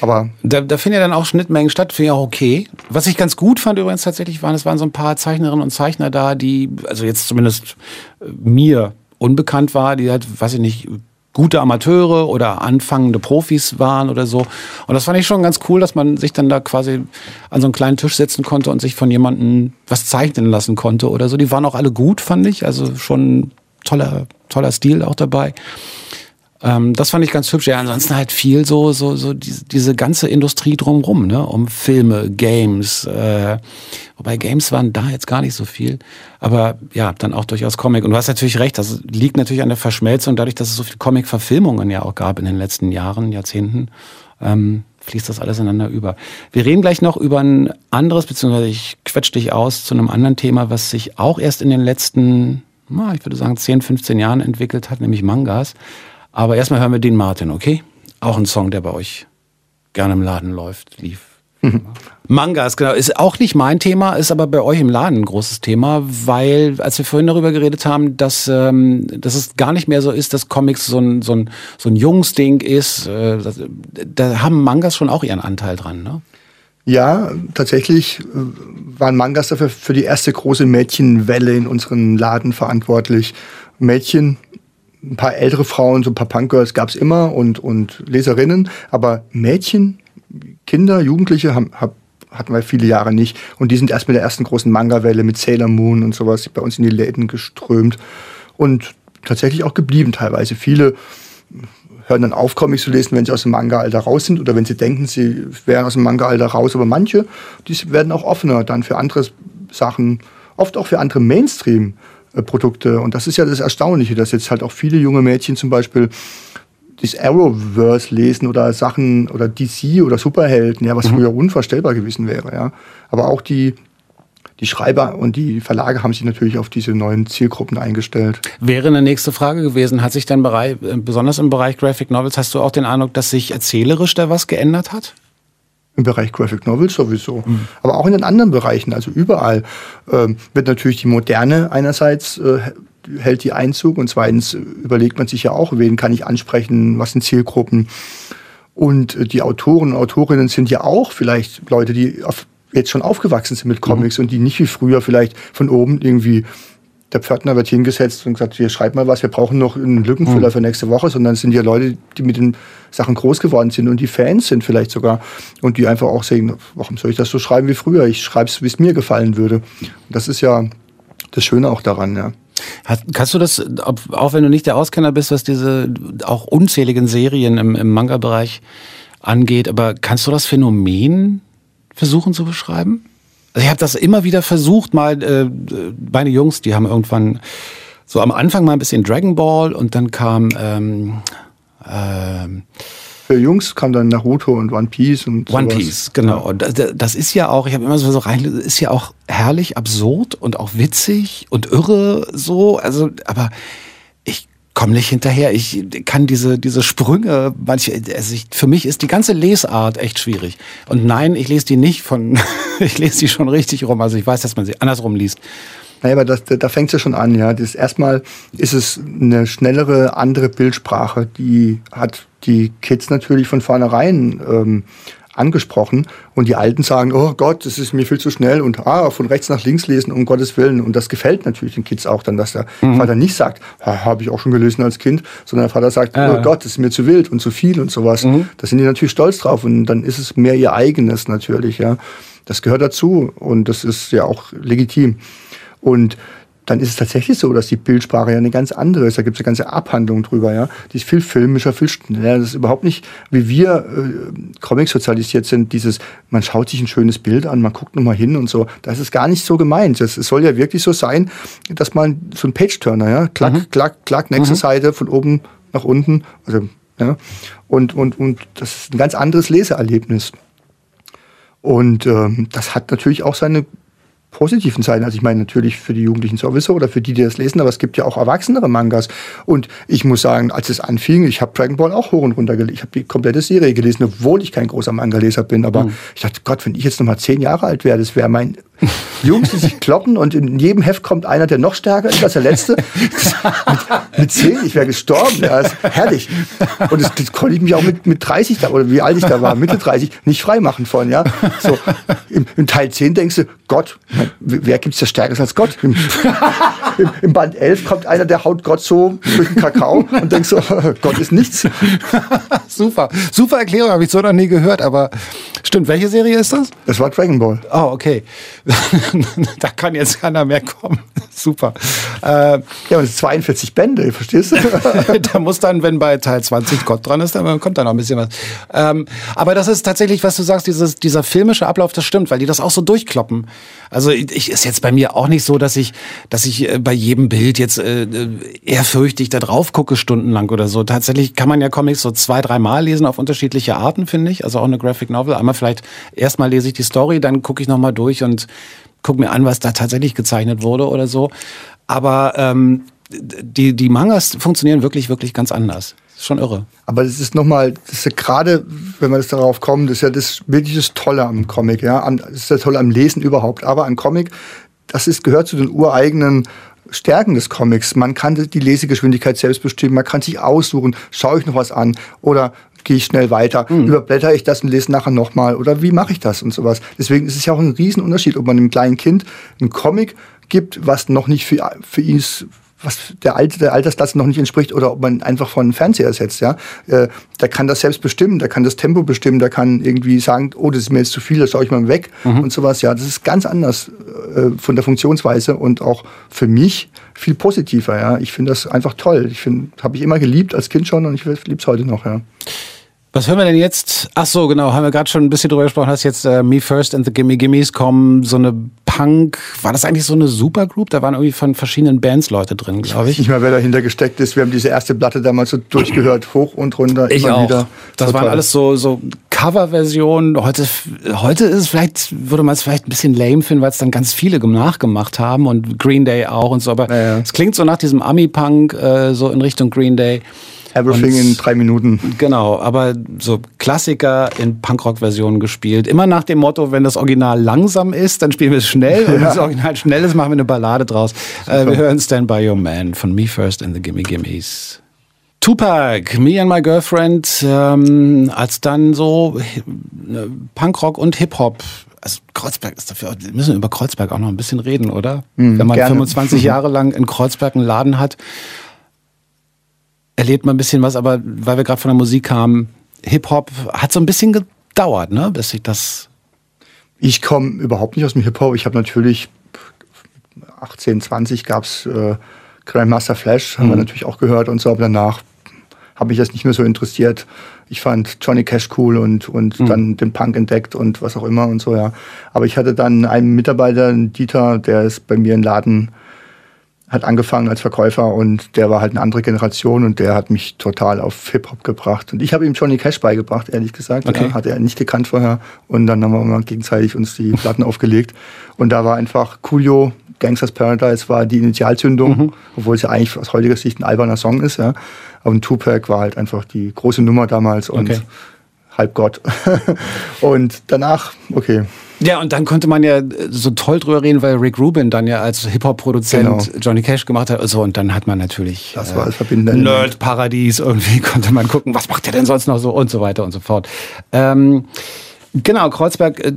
Aber da, da finden ja dann auch Schnittmengen statt, finde ich auch okay. Was ich ganz gut fand übrigens tatsächlich waren, es waren so ein paar Zeichnerinnen und Zeichner da, die, also jetzt zumindest äh, mir unbekannt war, die halt, weiß ich nicht, gute Amateure oder anfangende Profis waren oder so. Und das fand ich schon ganz cool, dass man sich dann da quasi an so einen kleinen Tisch setzen konnte und sich von jemandem was zeichnen lassen konnte oder so. Die waren auch alle gut, fand ich. Also schon toller, toller Stil auch dabei. Ähm, das fand ich ganz hübsch. Ja, ansonsten halt viel so, so, so diese, diese ganze Industrie drumrum, ne? Um Filme, Games. Äh, wobei Games waren da jetzt gar nicht so viel. Aber ja, dann auch durchaus Comic. Und du hast natürlich recht, das liegt natürlich an der Verschmelzung, dadurch, dass es so viele Comic-Verfilmungen ja auch gab in den letzten Jahren, Jahrzehnten. Ähm, fließt das alles ineinander über. Wir reden gleich noch über ein anderes, beziehungsweise ich quetsch dich aus zu einem anderen Thema, was sich auch erst in den letzten, ich würde sagen, 10, 15 Jahren entwickelt hat, nämlich Mangas. Aber erstmal hören wir Dean Martin, okay? Auch ein Song, der bei euch gerne im Laden läuft, lief. (laughs) Mangas, genau, ist auch nicht mein Thema, ist aber bei euch im Laden ein großes Thema, weil, als wir vorhin darüber geredet haben, dass, ähm, dass es gar nicht mehr so ist, dass Comics so ein, so ein, so ein Jungsding ist, äh, das, da haben Mangas schon auch ihren Anteil dran, ne? Ja, tatsächlich äh, waren Mangas dafür für die erste große Mädchenwelle in unseren Laden verantwortlich. Mädchen ein paar ältere Frauen, so ein paar Punkgirls gab es immer und, und Leserinnen, aber Mädchen, Kinder, Jugendliche haben, hab, hatten wir viele Jahre nicht. Und die sind erst mit der ersten großen Manga-Welle mit Sailor Moon und sowas bei uns in die Läden geströmt und tatsächlich auch geblieben teilweise. Viele hören dann auf, Comics zu lesen, wenn sie aus dem Manga-Alter raus sind oder wenn sie denken, sie wären aus dem Manga-Alter raus. Aber manche, die werden auch offener dann für andere Sachen, oft auch für andere Mainstream. Äh, Produkte. Und das ist ja das Erstaunliche, dass jetzt halt auch viele junge Mädchen zum Beispiel das Arrowverse lesen oder Sachen oder DC oder Superhelden, ja, was mhm. früher unvorstellbar gewesen wäre, ja. Aber auch die, die Schreiber und die Verlage haben sich natürlich auf diese neuen Zielgruppen eingestellt. Wäre eine nächste Frage gewesen, hat sich dann Bereich, äh, besonders im Bereich Graphic Novels, hast du auch den Eindruck, dass sich erzählerisch da was geändert hat? Im Bereich Graphic Novels sowieso. Mhm. Aber auch in den anderen Bereichen, also überall, ähm, wird natürlich die Moderne einerseits äh, hält die Einzug und zweitens überlegt man sich ja auch, wen kann ich ansprechen, was sind Zielgruppen. Und äh, die Autoren und Autorinnen sind ja auch vielleicht Leute, die auf, jetzt schon aufgewachsen sind mit Comics mhm. und die nicht wie früher vielleicht von oben irgendwie der Pförtner wird hingesetzt und gesagt, hier schreib mal was, wir brauchen noch einen Lückenfüller mhm. für nächste Woche, sondern es sind ja Leute, die mit den Sachen groß geworden sind und die Fans sind vielleicht sogar und die einfach auch sagen, warum soll ich das so schreiben wie früher? Ich schreibe es, wie es mir gefallen würde. Und das ist ja das Schöne auch daran, ja. Kannst du das, auch wenn du nicht der Auskenner bist, was diese auch unzähligen Serien im, im Manga-Bereich angeht, aber kannst du das Phänomen versuchen zu beschreiben? Also ich habe das immer wieder versucht, mal äh, meine Jungs, die haben irgendwann so am Anfang mal ein bisschen Dragon Ball und dann kam ähm, ähm, für Jungs kam dann Naruto und One Piece und One sowas. Piece, genau. Und das, das ist ja auch, ich habe immer so rein, ist ja auch herrlich, absurd und auch witzig und irre so. Also, aber komme nicht hinterher. Ich kann diese, diese Sprünge, manche, also ich, für mich ist die ganze Lesart echt schwierig. Und nein, ich lese die nicht von, (laughs) ich lese die schon richtig rum. Also ich weiß, dass man sie andersrum liest. Naja, aber das, da fängt es ja schon an, ja. Das erstmal ist es eine schnellere, andere Bildsprache, die hat die Kids natürlich von vornherein ähm, angesprochen und die Alten sagen, oh Gott, das ist mir viel zu schnell und ah, von rechts nach links lesen, um Gottes Willen. Und das gefällt natürlich den Kids auch dann, dass der mhm. Vater nicht sagt, habe ich auch schon gelesen als Kind, sondern der Vater sagt, ah. oh Gott, das ist mir zu wild und zu viel und sowas. Mhm. Da sind die natürlich stolz drauf und dann ist es mehr ihr eigenes natürlich, ja. Das gehört dazu und das ist ja auch legitim. Und dann ist es tatsächlich so, dass die Bildsprache ja eine ganz andere ist. Da gibt es eine ganze Abhandlung drüber, ja. Die ist viel filmischer, viel schneller. Das ist überhaupt nicht, wie wir äh, Comics sozialisiert sind, dieses, man schaut sich ein schönes Bild an, man guckt nochmal hin und so. Das ist gar nicht so gemeint. Es soll ja wirklich so sein, dass man so ein Page-Turner, ja, klack, mhm. klack, klack, nächste mhm. Seite von oben nach unten, also, ja. Und, und, und das ist ein ganz anderes Leseerlebnis. Und ähm, das hat natürlich auch seine positiven Seiten. Also ich meine natürlich für die Jugendlichen sowieso oder für die, die das lesen, aber es gibt ja auch erwachsenere Mangas. Und ich muss sagen, als es anfing, ich habe Dragon Ball auch hoch und runter gelesen. Ich habe die komplette Serie gelesen, obwohl ich kein großer Manga-Leser bin. Aber mhm. ich dachte, Gott, wenn ich jetzt noch mal zehn Jahre alt wäre, das wäre mein (laughs) Jungs, die sich kloppen und in jedem Heft kommt einer, der noch stärker ist als der letzte. mit, mit zehn, ich wäre gestorben. Ja, ist herrlich. Und das, das, konnte ich mich auch mit, mit 30 da, oder wie alt ich da war, Mitte 30, nicht freimachen von. Ja? So, im, im Teil 10 denkst du, Gott, wer gibt es da Stärkeres als Gott? Im, im, Im, Band 11 kommt einer, der haut Gott so durch den Kakao und denkst so, (laughs) Gott ist nichts. (laughs) Super. Super Erklärung, habe ich so noch nie gehört, aber stimmt, welche Serie ist das? Das war Dragon Ball. Oh, okay. (laughs) da kann jetzt keiner mehr kommen. (laughs) Super. Äh, ja, und es 42 Bände, verstehst du? (laughs) da muss dann, wenn bei Teil 20 Gott dran ist, dann kommt da noch ein bisschen was. Ähm, aber das ist tatsächlich, was du sagst, dieses, dieser filmische Ablauf, das stimmt, weil die das auch so durchkloppen. Also ich, ist jetzt bei mir auch nicht so, dass ich, dass ich äh, bei jedem Bild jetzt äh, ehrfürchtig da drauf gucke stundenlang oder so. Tatsächlich kann man ja Comics so zwei, dreimal lesen auf unterschiedliche Arten, finde ich. Also auch eine Graphic Novel. Einmal vielleicht erstmal lese ich die Story, dann gucke ich nochmal durch und gucke mir an, was da tatsächlich gezeichnet wurde oder so. Aber ähm, die, die Mangas funktionieren wirklich, wirklich ganz anders. Das ist schon irre. Aber das ist nochmal, das ist ja gerade, wenn wir das darauf kommen, das ist ja das wirklich das Tolle am Comic, ja. Das ist ja toll am Lesen überhaupt. Aber ein Comic, das ist, gehört zu den ureigenen Stärken des Comics. Man kann die Lesegeschwindigkeit selbst bestimmen, man kann sich aussuchen, schaue ich noch was an oder gehe ich schnell weiter, mhm. überblätter ich das und lese nachher nochmal oder wie mache ich das und sowas. Deswegen ist es ja auch ein Riesenunterschied, ob man einem kleinen Kind einen Comic gibt, was noch nicht für, für ihn was der, Alter, der Altersklasse noch nicht entspricht oder ob man einfach von Fernseher setzt, ja. Äh, der kann das selbst bestimmen, der kann das Tempo bestimmen, der kann irgendwie sagen, oh, das ist mir jetzt zu viel, da schaue ich mal weg mhm. und sowas, ja. Das ist ganz anders äh, von der Funktionsweise und auch für mich viel positiver, ja. Ich finde das einfach toll. Ich finde, habe ich immer geliebt als Kind schon und ich liebe es heute noch, ja. Was hören wir denn jetzt? Ach so, genau, haben wir gerade schon ein bisschen drüber gesprochen, hast jetzt äh, Me First and the Gimme Gimmes kommen, so eine Punk, war das eigentlich so eine Supergroup? Da waren irgendwie von verschiedenen Bands Leute drin, glaube ich. Ich weiß nicht mehr, wer dahinter gesteckt ist. Wir haben diese erste Platte damals so durchgehört, hoch und runter. Ich auch. Wieder. Das Total. waren alles so, so Coverversionen. Heute, heute ist es vielleicht, würde man es vielleicht ein bisschen lame finden, weil es dann ganz viele nachgemacht haben und Green Day auch und so. Aber ja, ja. es klingt so nach diesem Ami-Punk, äh, so in Richtung Green Day. Everything und, in drei Minuten. Genau, aber so Klassiker in Punkrock-Versionen gespielt. Immer nach dem Motto, wenn das Original langsam ist, dann spielen wir es schnell. Und wenn das Original schnell ist, machen wir eine Ballade draus. Äh, wir hören Stand By Your Man von Me First and the Gimme Gimmes. Tupac, Me and My Girlfriend, ähm, als dann so äh, Punkrock und Hip-Hop also Kreuzberg ist dafür, wir müssen über Kreuzberg auch noch ein bisschen reden, oder? Mm, Wenn man gerne. 25 (laughs) Jahre lang in Kreuzberg einen Laden hat erlebt man ein bisschen was, aber weil wir gerade von der Musik kamen, Hip-Hop hat so ein bisschen gedauert, ne, bis ich das. Ich komme überhaupt nicht aus dem Hip-Hop. Ich habe natürlich 18, 20 gab es äh, Grandmaster Flash, haben mhm. wir natürlich auch gehört und so, aber danach habe ich das nicht mehr so interessiert. Ich fand Johnny Cash cool und, und mhm. dann den Punk entdeckt und was auch immer und so, ja. Aber ich hatte dann einen Mitarbeiter, einen Dieter, der ist bei mir im Laden hat angefangen als Verkäufer und der war halt eine andere Generation und der hat mich total auf Hip-Hop gebracht. Und ich habe ihm Johnny Cash beigebracht, ehrlich gesagt. Okay. Ja, hat er nicht gekannt vorher. Und dann haben wir mal gegenseitig uns die Platten (laughs) aufgelegt. Und da war einfach Coolio, Gangsters Paradise war die Initialzündung, mhm. obwohl es ja eigentlich aus heutiger Sicht ein alberner Song ist. Ja. Und Tupac war halt einfach die große Nummer damals und okay. Halbgott. (laughs) und danach, okay, ja, und dann konnte man ja so toll drüber reden, weil Rick Rubin dann ja als Hip-Hop-Produzent genau. Johnny Cash gemacht hat. Also, und dann hat man natürlich das war das äh, Nerd-Paradies. Irgendwie (laughs) konnte man gucken, was macht der denn sonst noch so und so weiter und so fort. Ähm, Genau, Kreuzberg. äh,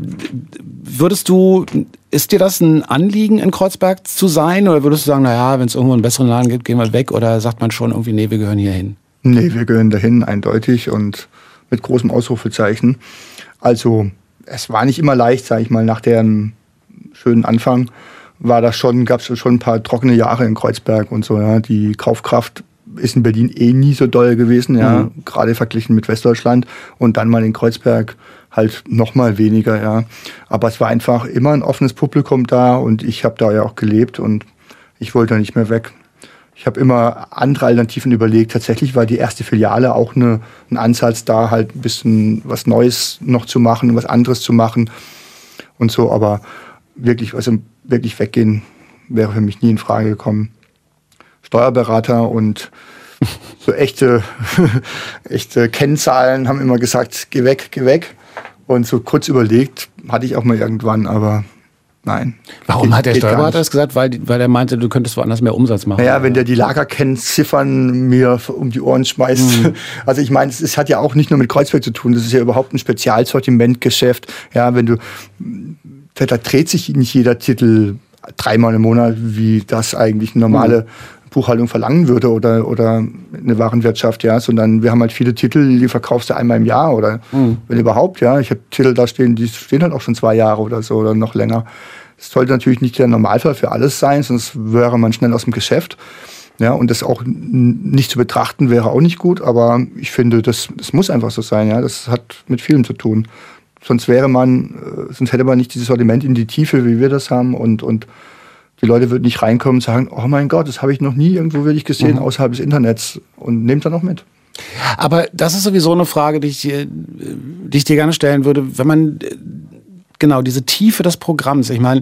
Würdest du, ist dir das ein Anliegen, in Kreuzberg zu sein? Oder würdest du sagen, naja, wenn es irgendwo einen besseren Laden gibt, gehen wir weg? Oder sagt man schon irgendwie, nee, wir gehören hier hin? Nee, wir gehören dahin, eindeutig und mit großem Ausrufezeichen. Also, es war nicht immer leicht, sage ich mal, nach deren schönen Anfang war das schon, gab es schon ein paar trockene Jahre in Kreuzberg und so, ja. Die Kaufkraft ist in Berlin eh nie so doll gewesen, ja, gerade verglichen mit Westdeutschland und dann mal in Kreuzberg halt noch mal weniger, ja. Aber es war einfach immer ein offenes Publikum da und ich habe da ja auch gelebt und ich wollte nicht mehr weg. Ich habe immer andere Alternativen überlegt. Tatsächlich war die erste Filiale auch eine, ein Ansatz da, halt ein bisschen was Neues noch zu machen, was anderes zu machen und so. Aber wirklich, also wirklich weggehen wäre für mich nie in Frage gekommen. Steuerberater und (laughs) so echte, (laughs) echte Kennzahlen haben immer gesagt, geh weg, geh weg. Und so kurz überlegt, hatte ich auch mal irgendwann, aber nein. Warum Geht- hat der Steuerberater das gesagt? Weil, weil er meinte, du könntest woanders mehr Umsatz machen. Naja, wenn der die Lagerkennziffern mir um die Ohren schmeißt. Mhm. (laughs) Also ich meine, es, hat ja auch nicht nur mit Kreuzberg zu tun, das ist ja überhaupt ein Spezialsortimentgeschäft. Ja, wenn du, da, da dreht sich nicht jeder Titel dreimal im Monat, wie das eigentlich normale Mhm. Buchhaltung verlangen würde oder, oder eine Warenwirtschaft, ja, sondern wir haben halt viele Titel, die verkaufst du einmal im Jahr oder Mhm. wenn überhaupt, ja. Ich habe Titel da stehen, die stehen halt auch schon zwei Jahre oder so oder noch länger. Das sollte natürlich nicht der Normalfall für alles sein, sonst wäre man schnell aus dem Geschäft. Ja, und das auch nicht zu betrachten wäre auch nicht gut, aber ich finde, das, das muss einfach so sein, ja. Das hat mit vielem zu tun. Sonst wäre man, äh, sonst hätte man nicht dieses Sortiment in die Tiefe, wie wir das haben und, und die Leute würden nicht reinkommen und sagen, oh mein Gott, das habe ich noch nie irgendwo wirklich gesehen außerhalb des Internets und nehmt dann auch mit. Aber das ist sowieso eine Frage, die ich, dir- die ich dir gerne stellen würde. Wenn man genau diese Tiefe des Programms, ich meine,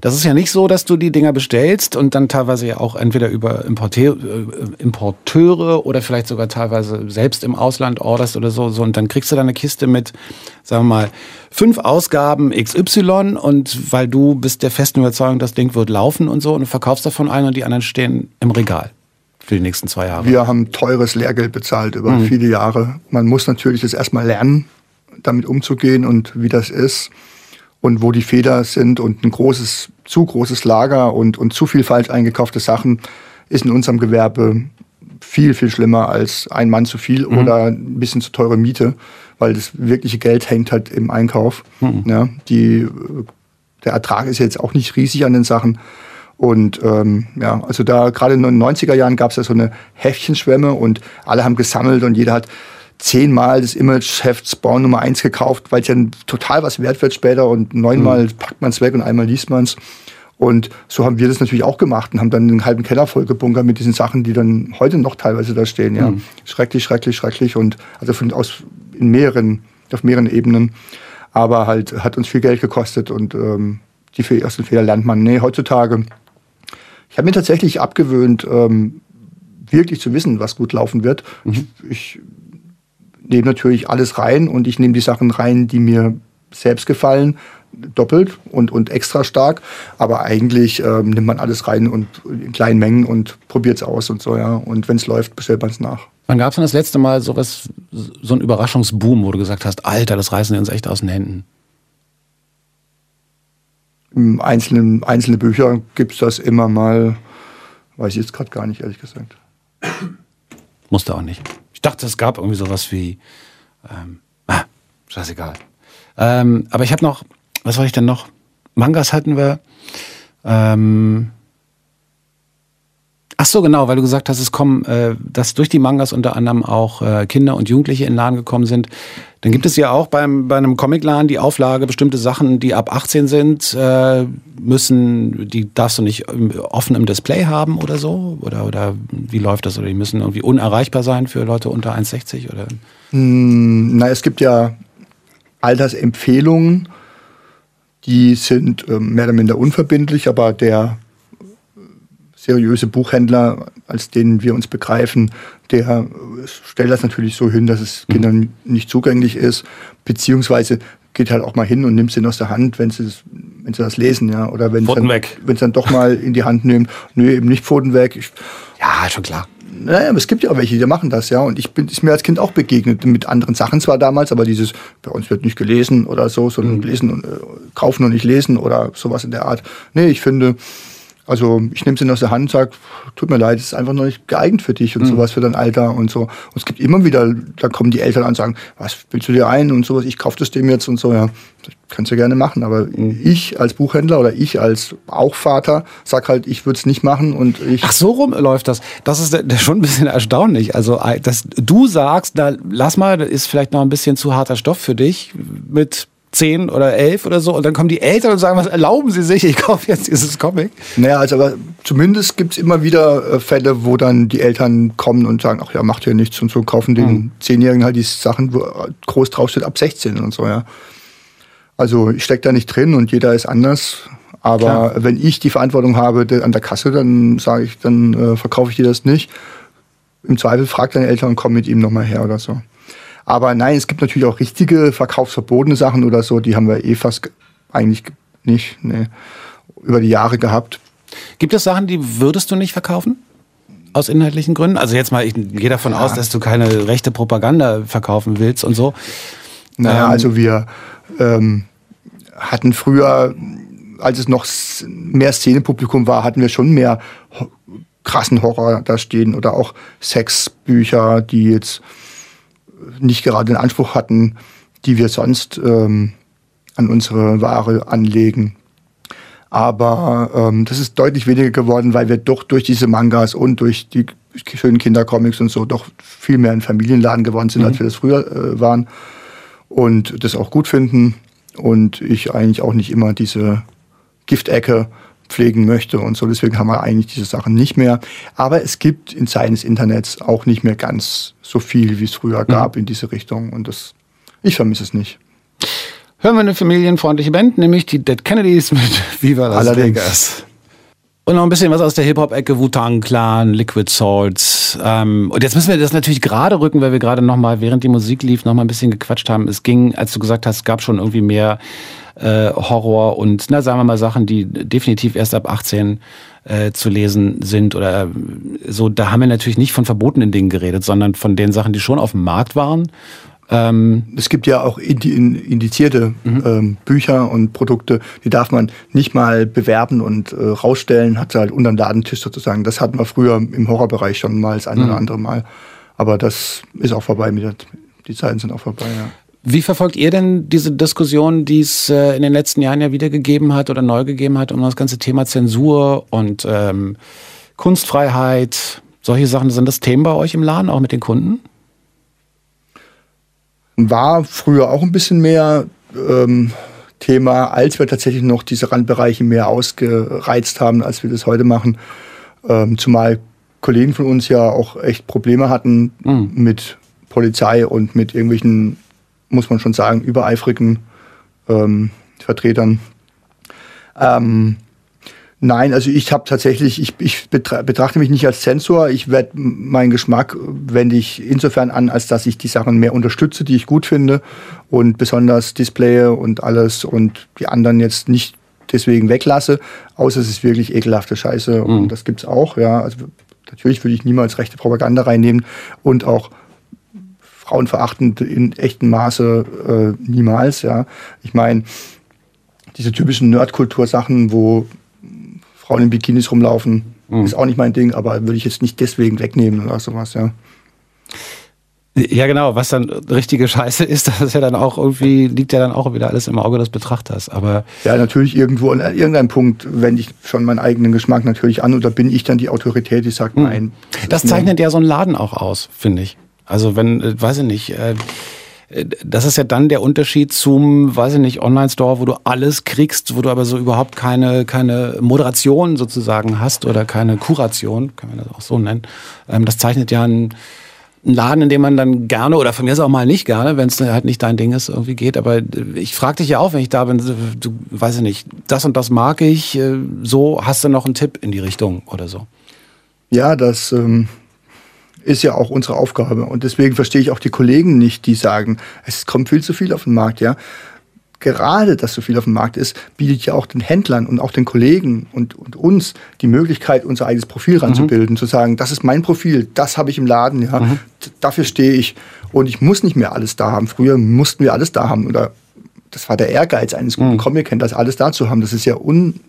das ist ja nicht so, dass du die Dinger bestellst und dann teilweise ja auch entweder über Importeur, äh, Importeure oder vielleicht sogar teilweise selbst im Ausland orderst oder so, so und dann kriegst du deine Kiste mit, sagen wir mal, fünf Ausgaben XY und weil du bist der festen Überzeugung, das Ding wird laufen und so und du verkaufst davon einen und die anderen stehen im Regal für die nächsten zwei Jahre. Wir haben teures Lehrgeld bezahlt über viele Jahre. Man muss natürlich das erstmal lernen, damit umzugehen und wie das ist und wo die Fehler sind und ein großes, zu großes Lager und, und zu viel falsch eingekaufte Sachen ist in unserem Gewerbe viel, viel schlimmer als ein Mann zu viel oder ein bisschen zu teure Miete, weil das wirkliche Geld hängt halt im Einkauf. Ja, die, äh, der Ertrag ist jetzt auch nicht riesig an den Sachen. Und ähm, ja, also da gerade in den 90er Jahren gab es ja so eine Heftchenschwemme und alle haben gesammelt und jeder hat zehnmal das Imageheft Spawn Nummer eins gekauft, weil es ja total was wert wird später und neunmal packt man es weg und einmal liest man es. Und so haben wir das natürlich auch gemacht und haben dann einen halben Keller vollgebunkert mit diesen Sachen, die dann heute noch teilweise da stehen. Ja. Schrecklich, schrecklich, schrecklich und also von, aus, in mehreren, auf mehreren Ebenen. Aber halt hat uns viel Geld gekostet und ähm, die Fe- aus den Fehlern lernt man. Nee, heutzutage ich habe mir tatsächlich abgewöhnt, ähm, wirklich zu wissen, was gut laufen wird. Ich, ich nehme natürlich alles rein und ich nehme die Sachen rein, die mir selbst gefallen, doppelt und, und extra stark. Aber eigentlich ähm, nimmt man alles rein und in kleinen Mengen und probiert es aus und so, ja. Und wenn es läuft, bestellt man es nach. Wann gab es denn das letzte Mal sowas, so ein Überraschungsboom, wo du gesagt hast, Alter, das reißen die uns echt aus den Händen? Im einzelnen, einzelne Bücher gibt es das immer mal. Weiß ich jetzt gerade gar nicht, ehrlich gesagt. Musste auch nicht. Ich dachte, es gab irgendwie sowas wie, ähm, ah, scheißegal. Ähm, aber ich habe noch, was wollte ich denn noch? Mangas hatten wir. Ähm, ach so, genau, weil du gesagt hast, es kommen, äh, dass durch die Mangas unter anderem auch äh, Kinder und Jugendliche in den Laden gekommen sind. Dann gibt es ja auch beim, bei einem Comicladen die Auflage, bestimmte Sachen, die ab 18 sind, äh, müssen, die darfst du nicht offen im Display haben oder so? Oder, oder wie läuft das? Oder die müssen irgendwie unerreichbar sein für Leute unter 1,60 oder? Hm, na, es gibt ja Altersempfehlungen, die sind ähm, mehr oder minder unverbindlich, aber der äh, seriöse Buchhändler, als den wir uns begreifen, der stellt das natürlich so hin, dass es Kindern nicht zugänglich ist, beziehungsweise geht halt auch mal hin und nimmt sie aus der Hand, wenn sie, das- wenn sie das lesen, ja, oder wenn Pfoten dann, sie dann doch mal in die Hand nehmen, nö, eben nicht Pfoten weg. Ich, Ja, schon klar. Naja, aber es gibt ja auch welche, die machen das, ja. Und ich bin ist mir als Kind auch begegnet mit anderen Sachen zwar damals, aber dieses, bei uns wird nicht gelesen oder so, sondern mhm. lesen und äh, kaufen und nicht lesen oder sowas in der Art. Nee, ich finde, also ich nehme sie aus der Hand und sage, tut mir leid, es ist einfach noch nicht geeignet für dich und mhm. sowas für dein Alter und so. Und es gibt immer wieder, da kommen die Eltern an und sagen, was willst du dir ein und sowas, ich kaufe das dem jetzt und so, ja. Das kannst du gerne machen. Aber mhm. ich als Buchhändler oder ich als auch Vater sag halt, ich würde es nicht machen und ich. Ach, so rum läuft das. Das ist (laughs) schon ein bisschen erstaunlich. Also, dass du sagst, da lass mal, das ist vielleicht noch ein bisschen zu harter Stoff für dich mit zehn oder elf oder so und dann kommen die Eltern und sagen, was erlauben Sie sich, ich kaufe jetzt dieses Comic. Naja, also aber zumindest gibt es immer wieder äh, Fälle, wo dann die Eltern kommen und sagen, ach ja, macht ja nichts und so, kaufen den mhm. Zehnjährigen halt die Sachen, wo groß draufsteht, ab 16 und so, ja. Also ich stecke da nicht drin und jeder ist anders. Aber Klar. wenn ich die Verantwortung habe an der Kasse, dann sage ich, dann äh, verkaufe ich dir das nicht. Im Zweifel fragt deine Eltern und komm mit ihm nochmal her oder so. Aber nein, es gibt natürlich auch richtige verkaufsverbotene Sachen oder so, die haben wir eh fast eigentlich nicht nee, über die Jahre gehabt. Gibt es Sachen, die würdest du nicht verkaufen? Aus inhaltlichen Gründen? Also jetzt mal, ich gehe davon ja. aus, dass du keine rechte Propaganda verkaufen willst und so. Naja, ähm, also wir ähm, hatten früher, als es noch mehr Szenepublikum war, hatten wir schon mehr krassen Horror da stehen oder auch Sexbücher, die jetzt nicht gerade den Anspruch hatten, die wir sonst ähm, an unsere Ware anlegen. Aber ähm, das ist deutlich weniger geworden, weil wir doch durch diese Mangas und durch die schönen Kindercomics und so doch viel mehr ein Familienladen geworden sind, mhm. als wir das früher äh, waren. Und das auch gut finden. Und ich eigentlich auch nicht immer diese Giftecke pflegen möchte und so. Deswegen haben wir eigentlich diese Sachen nicht mehr. Aber es gibt in Zeiten des Internets auch nicht mehr ganz so viel, wie es früher mhm. gab in diese Richtung. Und das, ich vermisse es nicht. Hören wir eine familienfreundliche Band, nämlich die Dead Kennedys mit (laughs) Viva Las Allerdings. Vegas. Und noch ein bisschen was aus der Hip-Hop-Ecke, Wu-Tang Clan, Liquid Swords. Ähm, und jetzt müssen wir das natürlich gerade rücken, weil wir gerade noch mal, während die Musik lief, noch mal ein bisschen gequatscht haben. Es ging, als du gesagt hast, es gab schon irgendwie mehr äh, Horror und, na, sagen wir mal, Sachen, die definitiv erst ab 18 äh, zu lesen sind oder äh, so. Da haben wir natürlich nicht von verbotenen Dingen geredet, sondern von den Sachen, die schon auf dem Markt waren. Ähm es gibt ja auch indizierte mhm. ähm, Bücher und Produkte, die darf man nicht mal bewerben und äh, rausstellen, hat sie halt unter dem Ladentisch sozusagen. Das hatten wir früher im Horrorbereich schon mal das ein mhm. oder andere Mal. Aber das ist auch vorbei. Mit der, die Zeiten sind auch vorbei, ja. Wie verfolgt ihr denn diese Diskussion, die es äh, in den letzten Jahren ja wieder gegeben hat oder neu gegeben hat, um das ganze Thema Zensur und ähm, Kunstfreiheit? Solche Sachen sind das Themen bei euch im Laden, auch mit den Kunden? War früher auch ein bisschen mehr ähm, Thema, als wir tatsächlich noch diese Randbereiche mehr ausgereizt haben, als wir das heute machen. Ähm, zumal Kollegen von uns ja auch echt Probleme hatten mhm. mit Polizei und mit irgendwelchen muss man schon sagen, übereifrigen ähm, Vertretern. Ähm, nein, also ich habe tatsächlich, ich, ich betrachte mich nicht als Zensor. Ich werde meinen Geschmack wende ich insofern an, als dass ich die Sachen mehr unterstütze, die ich gut finde und besonders Displaye und alles und die anderen jetzt nicht deswegen weglasse, außer es ist wirklich ekelhafte Scheiße und mhm. das gibt's auch. Ja, also natürlich würde ich niemals rechte Propaganda reinnehmen und auch frauenverachtend in echtem Maße äh, niemals. Ja, ich meine diese typischen Nerdkultur-Sachen, wo Frauen in Bikinis rumlaufen, mhm. ist auch nicht mein Ding, aber würde ich jetzt nicht deswegen wegnehmen oder sowas. Ja. Ja, genau. Was dann richtige Scheiße ist, (laughs) das ist ja dann auch irgendwie, liegt ja dann auch wieder alles im Auge des Betrachters. Aber ja, natürlich irgendwo an irgendeinem Punkt wende ich schon meinen eigenen Geschmack natürlich an oder bin ich dann die Autorität, die sagt, hm. nein. Das, das zeichnet ja so einen Laden auch aus, finde ich. Also wenn, äh, weiß ich nicht, äh, das ist ja dann der Unterschied zum, weiß ich nicht, Online-Store, wo du alles kriegst, wo du aber so überhaupt keine, keine Moderation sozusagen hast oder keine Kuration, kann man das auch so nennen. Ähm, das zeichnet ja einen, einen Laden, in dem man dann gerne oder von mir ist auch mal nicht gerne, wenn es halt nicht dein Ding ist, irgendwie geht. Aber ich frage dich ja auch, wenn ich da bin, du weiß ich nicht, das und das mag ich, äh, so hast du noch einen Tipp in die Richtung oder so. Ja, das ähm, ist ja auch unsere Aufgabe. Und deswegen verstehe ich auch die Kollegen nicht, die sagen, es kommt viel zu viel auf den Markt, ja. gerade, dass so viel auf dem Markt ist, bietet ja auch den Händlern und auch den Kollegen und, und uns die Möglichkeit, unser eigenes Profil ranzubilden, mhm. zu sagen, das ist mein Profil, das habe ich im Laden, ja, mhm. dafür stehe ich und ich muss nicht mehr alles da haben. Früher mussten wir alles da haben oder das war der Ehrgeiz eines guten mhm. Comic-Händlers, alles da zu haben. Das ist ja un,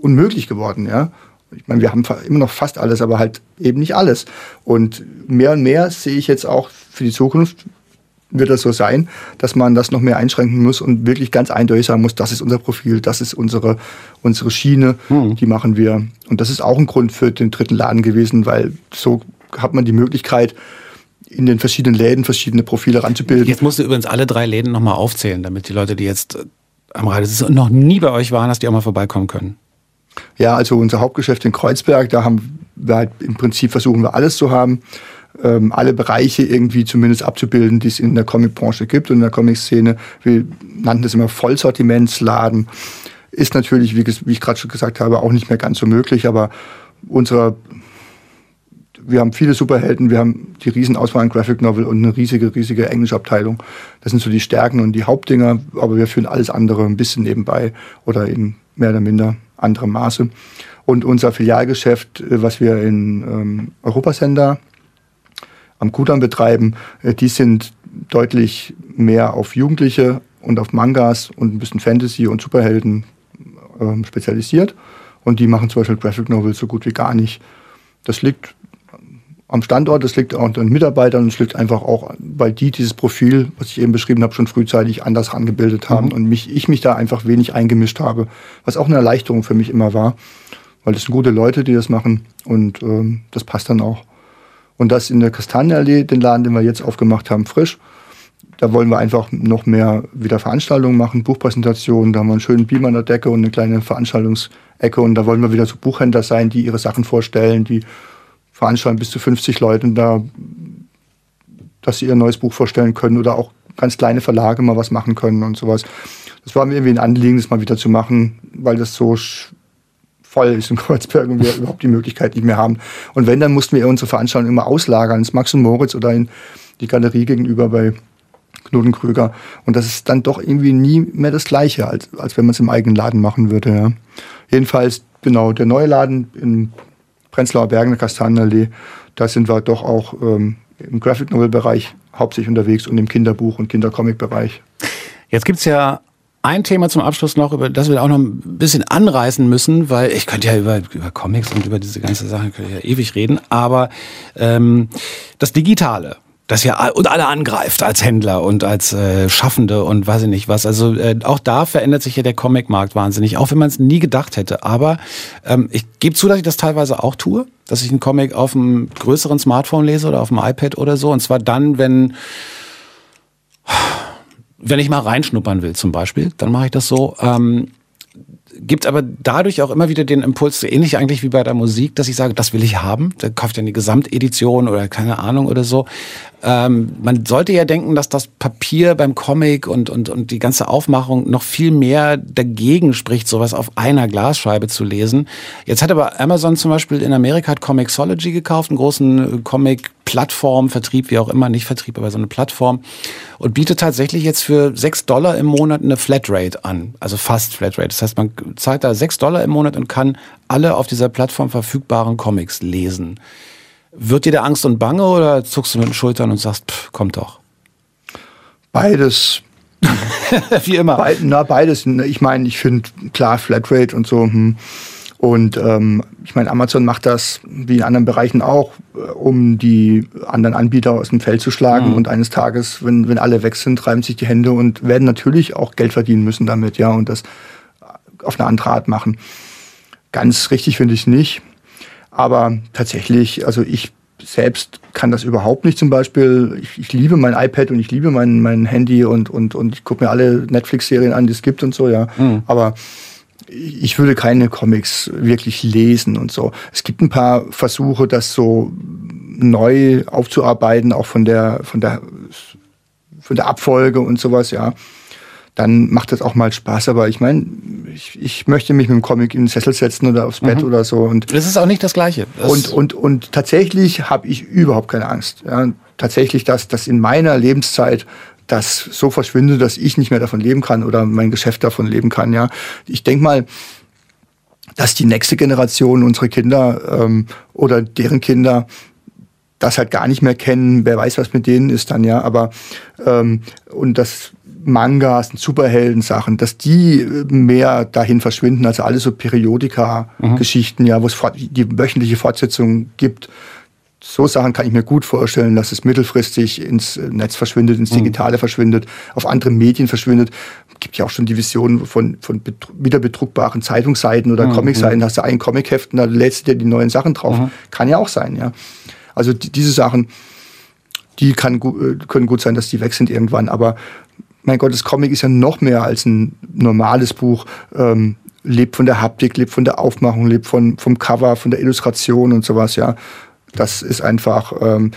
unmöglich geworden, ja. Ich meine, wir haben immer noch fast alles, aber halt eben nicht alles. Und mehr und mehr sehe ich jetzt auch für die Zukunft, wird das so sein, dass man das noch mehr einschränken muss und wirklich ganz eindeutig sagen muss, das ist unser Profil, das ist unsere, unsere Schiene, mhm. die machen wir. Und das ist auch ein Grund für den dritten Laden gewesen, weil so hat man die Möglichkeit, in den verschiedenen Läden verschiedene Profile ranzubilden. Jetzt musst du übrigens alle drei Läden nochmal aufzählen, damit die Leute, die jetzt am und noch nie bei euch waren, dass die auch mal vorbeikommen können. Ja, also unser Hauptgeschäft in Kreuzberg, da haben wir halt im Prinzip versuchen wir alles zu haben ähm, alle Bereiche irgendwie zumindest abzubilden, die es in der Comicbranche gibt und in der Comic-Szene. Wir nannten das immer Vollsortimentsladen. Ist natürlich, wie, wie ich gerade schon gesagt habe, auch nicht mehr ganz so möglich, aber unsere wir haben viele Superhelden, wir haben die Riesenauswahl an Graphic Novel und eine riesige, riesige Englischabteilung. Das sind so die Stärken und die Hauptdinger, aber wir führen alles andere ein bisschen nebenbei oder in mehr oder minder anderem Maße. Und unser Filialgeschäft, äh, was wir in ähm, Europasender am Kudamm betreiben, äh, die sind deutlich mehr auf Jugendliche und auf Mangas und ein bisschen Fantasy und Superhelden äh, spezialisiert. Und die machen zum Beispiel Graphic Novels so gut wie gar nicht. Das liegt am Standort, das liegt auch an den Mitarbeitern, es liegt einfach auch, weil die dieses Profil, was ich eben beschrieben habe, schon frühzeitig anders angebildet haben mhm. und mich, ich mich da einfach wenig eingemischt habe, was auch eine Erleichterung für mich immer war, weil das sind gute Leute, die das machen und ähm, das passt dann auch. Und das in der Kastanienallee, den Laden, den wir jetzt aufgemacht haben, frisch. Da wollen wir einfach noch mehr wieder Veranstaltungen machen, Buchpräsentationen. Da haben wir einen schönen Beamer an der Decke und eine kleine Veranstaltungsecke. Und da wollen wir wieder so Buchhändler sein, die ihre Sachen vorstellen, die veranstalten bis zu 50 Leuten da, dass sie ihr neues Buch vorstellen können oder auch ganz kleine Verlage mal was machen können und sowas. Das war mir irgendwie ein Anliegen, das mal wieder zu machen, weil das so voll ist in (laughs) Kreuzberg und wir überhaupt die Möglichkeit nicht mehr haben. Und wenn, dann mussten wir unsere Veranstaltung immer auslagern ins Max und Moritz oder in die Galerie gegenüber bei Knoten Krüger. Und das ist dann doch irgendwie nie mehr das Gleiche, als, als wenn man es im eigenen Laden machen würde. Ja. Jedenfalls, genau, der neue Laden in Prenzlauer Bergen, Kastanienallee, da sind wir doch auch ähm, im Graphic Novel Bereich hauptsächlich unterwegs und im Kinderbuch- und Kindercomic-Bereich. Jetzt gibt es ja ein Thema zum Abschluss noch, über das wir auch noch ein bisschen anreißen müssen, weil ich könnte ja über, über Comics und über diese ganze Sache ja ewig reden, aber ähm, das Digitale, das ja und alle angreift als Händler und als äh, Schaffende und weiß ich nicht was. Also äh, auch da verändert sich ja der Comicmarkt wahnsinnig, auch wenn man es nie gedacht hätte. Aber ähm, ich gebe zu, dass ich das teilweise auch tue, dass ich einen Comic auf einem größeren Smartphone lese oder auf dem iPad oder so. Und zwar dann, wenn wenn ich mal reinschnuppern will zum Beispiel, dann mache ich das so. Ähm, gibt aber dadurch auch immer wieder den Impuls, ähnlich eigentlich wie bei der Musik, dass ich sage, das will ich haben. Da kauft ja eine Gesamtedition oder keine Ahnung oder so. Ähm, man sollte ja denken, dass das Papier beim Comic und, und, und die ganze Aufmachung noch viel mehr dagegen spricht, sowas auf einer Glasscheibe zu lesen. Jetzt hat aber Amazon zum Beispiel in Amerika hat Comixology gekauft, einen großen Comic-Plattform, Vertrieb, wie auch immer, nicht Vertrieb, aber so eine Plattform und bietet tatsächlich jetzt für sechs Dollar im Monat eine Flatrate an, also fast Flatrate. Das heißt, man zahlt da sechs Dollar im Monat und kann alle auf dieser Plattform verfügbaren Comics lesen. Wird dir da Angst und Bange oder zuckst du mit den Schultern und sagst, pff, kommt doch? Beides. (laughs) Wie immer. Be na, beides. Ich meine, ich finde, klar, Flatrate und so. Hm. Und ähm, ich meine, Amazon macht das wie in anderen Bereichen auch, äh, um die anderen Anbieter aus dem Feld zu schlagen. Mhm. Und eines Tages, wenn, wenn alle weg sind, reiben sich die Hände und werden natürlich auch Geld verdienen müssen damit, ja, und das auf eine andere Art machen. Ganz richtig finde ich es nicht. Aber tatsächlich, also ich selbst kann das überhaupt nicht zum Beispiel. Ich, ich liebe mein iPad und ich liebe mein, mein Handy und, und, und ich gucke mir alle Netflix-Serien an, die es gibt und so, ja. Mhm. Aber ich würde keine Comics wirklich lesen und so. Es gibt ein paar Versuche, das so neu aufzuarbeiten, auch von der, von der, von der Abfolge und sowas, ja dann macht das auch mal Spaß. Aber ich meine, ich, ich möchte mich mit dem Comic in den Sessel setzen oder aufs Bett mhm. oder so. Und das ist auch nicht das Gleiche. Das und, und, und tatsächlich habe ich überhaupt keine Angst. Ja, tatsächlich, dass, dass in meiner Lebenszeit das so verschwindet, dass ich nicht mehr davon leben kann oder mein Geschäft davon leben kann. Ja, ich denke mal, dass die nächste Generation, unsere Kinder ähm, oder deren Kinder, das halt gar nicht mehr kennen. Wer weiß, was mit denen ist dann, ja. Aber ähm, und das Mangas und Superhelden-Sachen, dass die mehr dahin verschwinden, als alles so Periodika-Geschichten, mhm. ja, wo es die wöchentliche Fortsetzung gibt. So Sachen kann ich mir gut vorstellen, dass es mittelfristig ins Netz verschwindet, ins mhm. Digitale mhm. verschwindet, auf andere Medien verschwindet. Gibt ja auch schon die Vision von, von wieder bedruckbaren Zeitungsseiten oder mhm. Comicseiten. Hast du ein Comicheft und da lädst du dir die neuen Sachen drauf. Mhm. Kann ja auch sein, ja. Also die, diese Sachen, die kann, äh, können gut sein, dass die weg sind irgendwann. Aber mein Gott, das Comic ist ja noch mehr als ein normales Buch. Ähm, lebt von der Haptik, lebt von der Aufmachung, lebt von, vom Cover, von der Illustration und sowas, ja. Das ist einfach, ähm,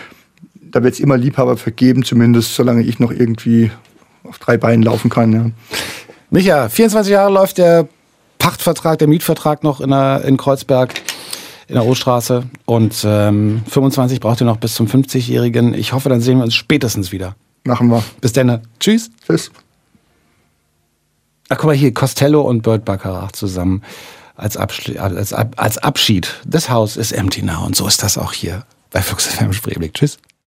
da wird es immer Liebhaber vergeben, zumindest solange ich noch irgendwie auf drei Beinen laufen kann, ja. Micha, 24 Jahre läuft der Pachtvertrag, der Mietvertrag noch in, der, in Kreuzberg in der Ostraße. Und ähm, 25 braucht ihr noch bis zum 50-Jährigen. Ich hoffe, dann sehen wir uns spätestens wieder. Machen wir. Bis dann. Tschüss. Tschüss. Ach, guck mal hier, Costello und Burt Bacharach zusammen als, Abschied, als, als Abschied. Das Haus ist empty now und so ist das auch hier bei Fuchs FM Spreeblick. Tschüss.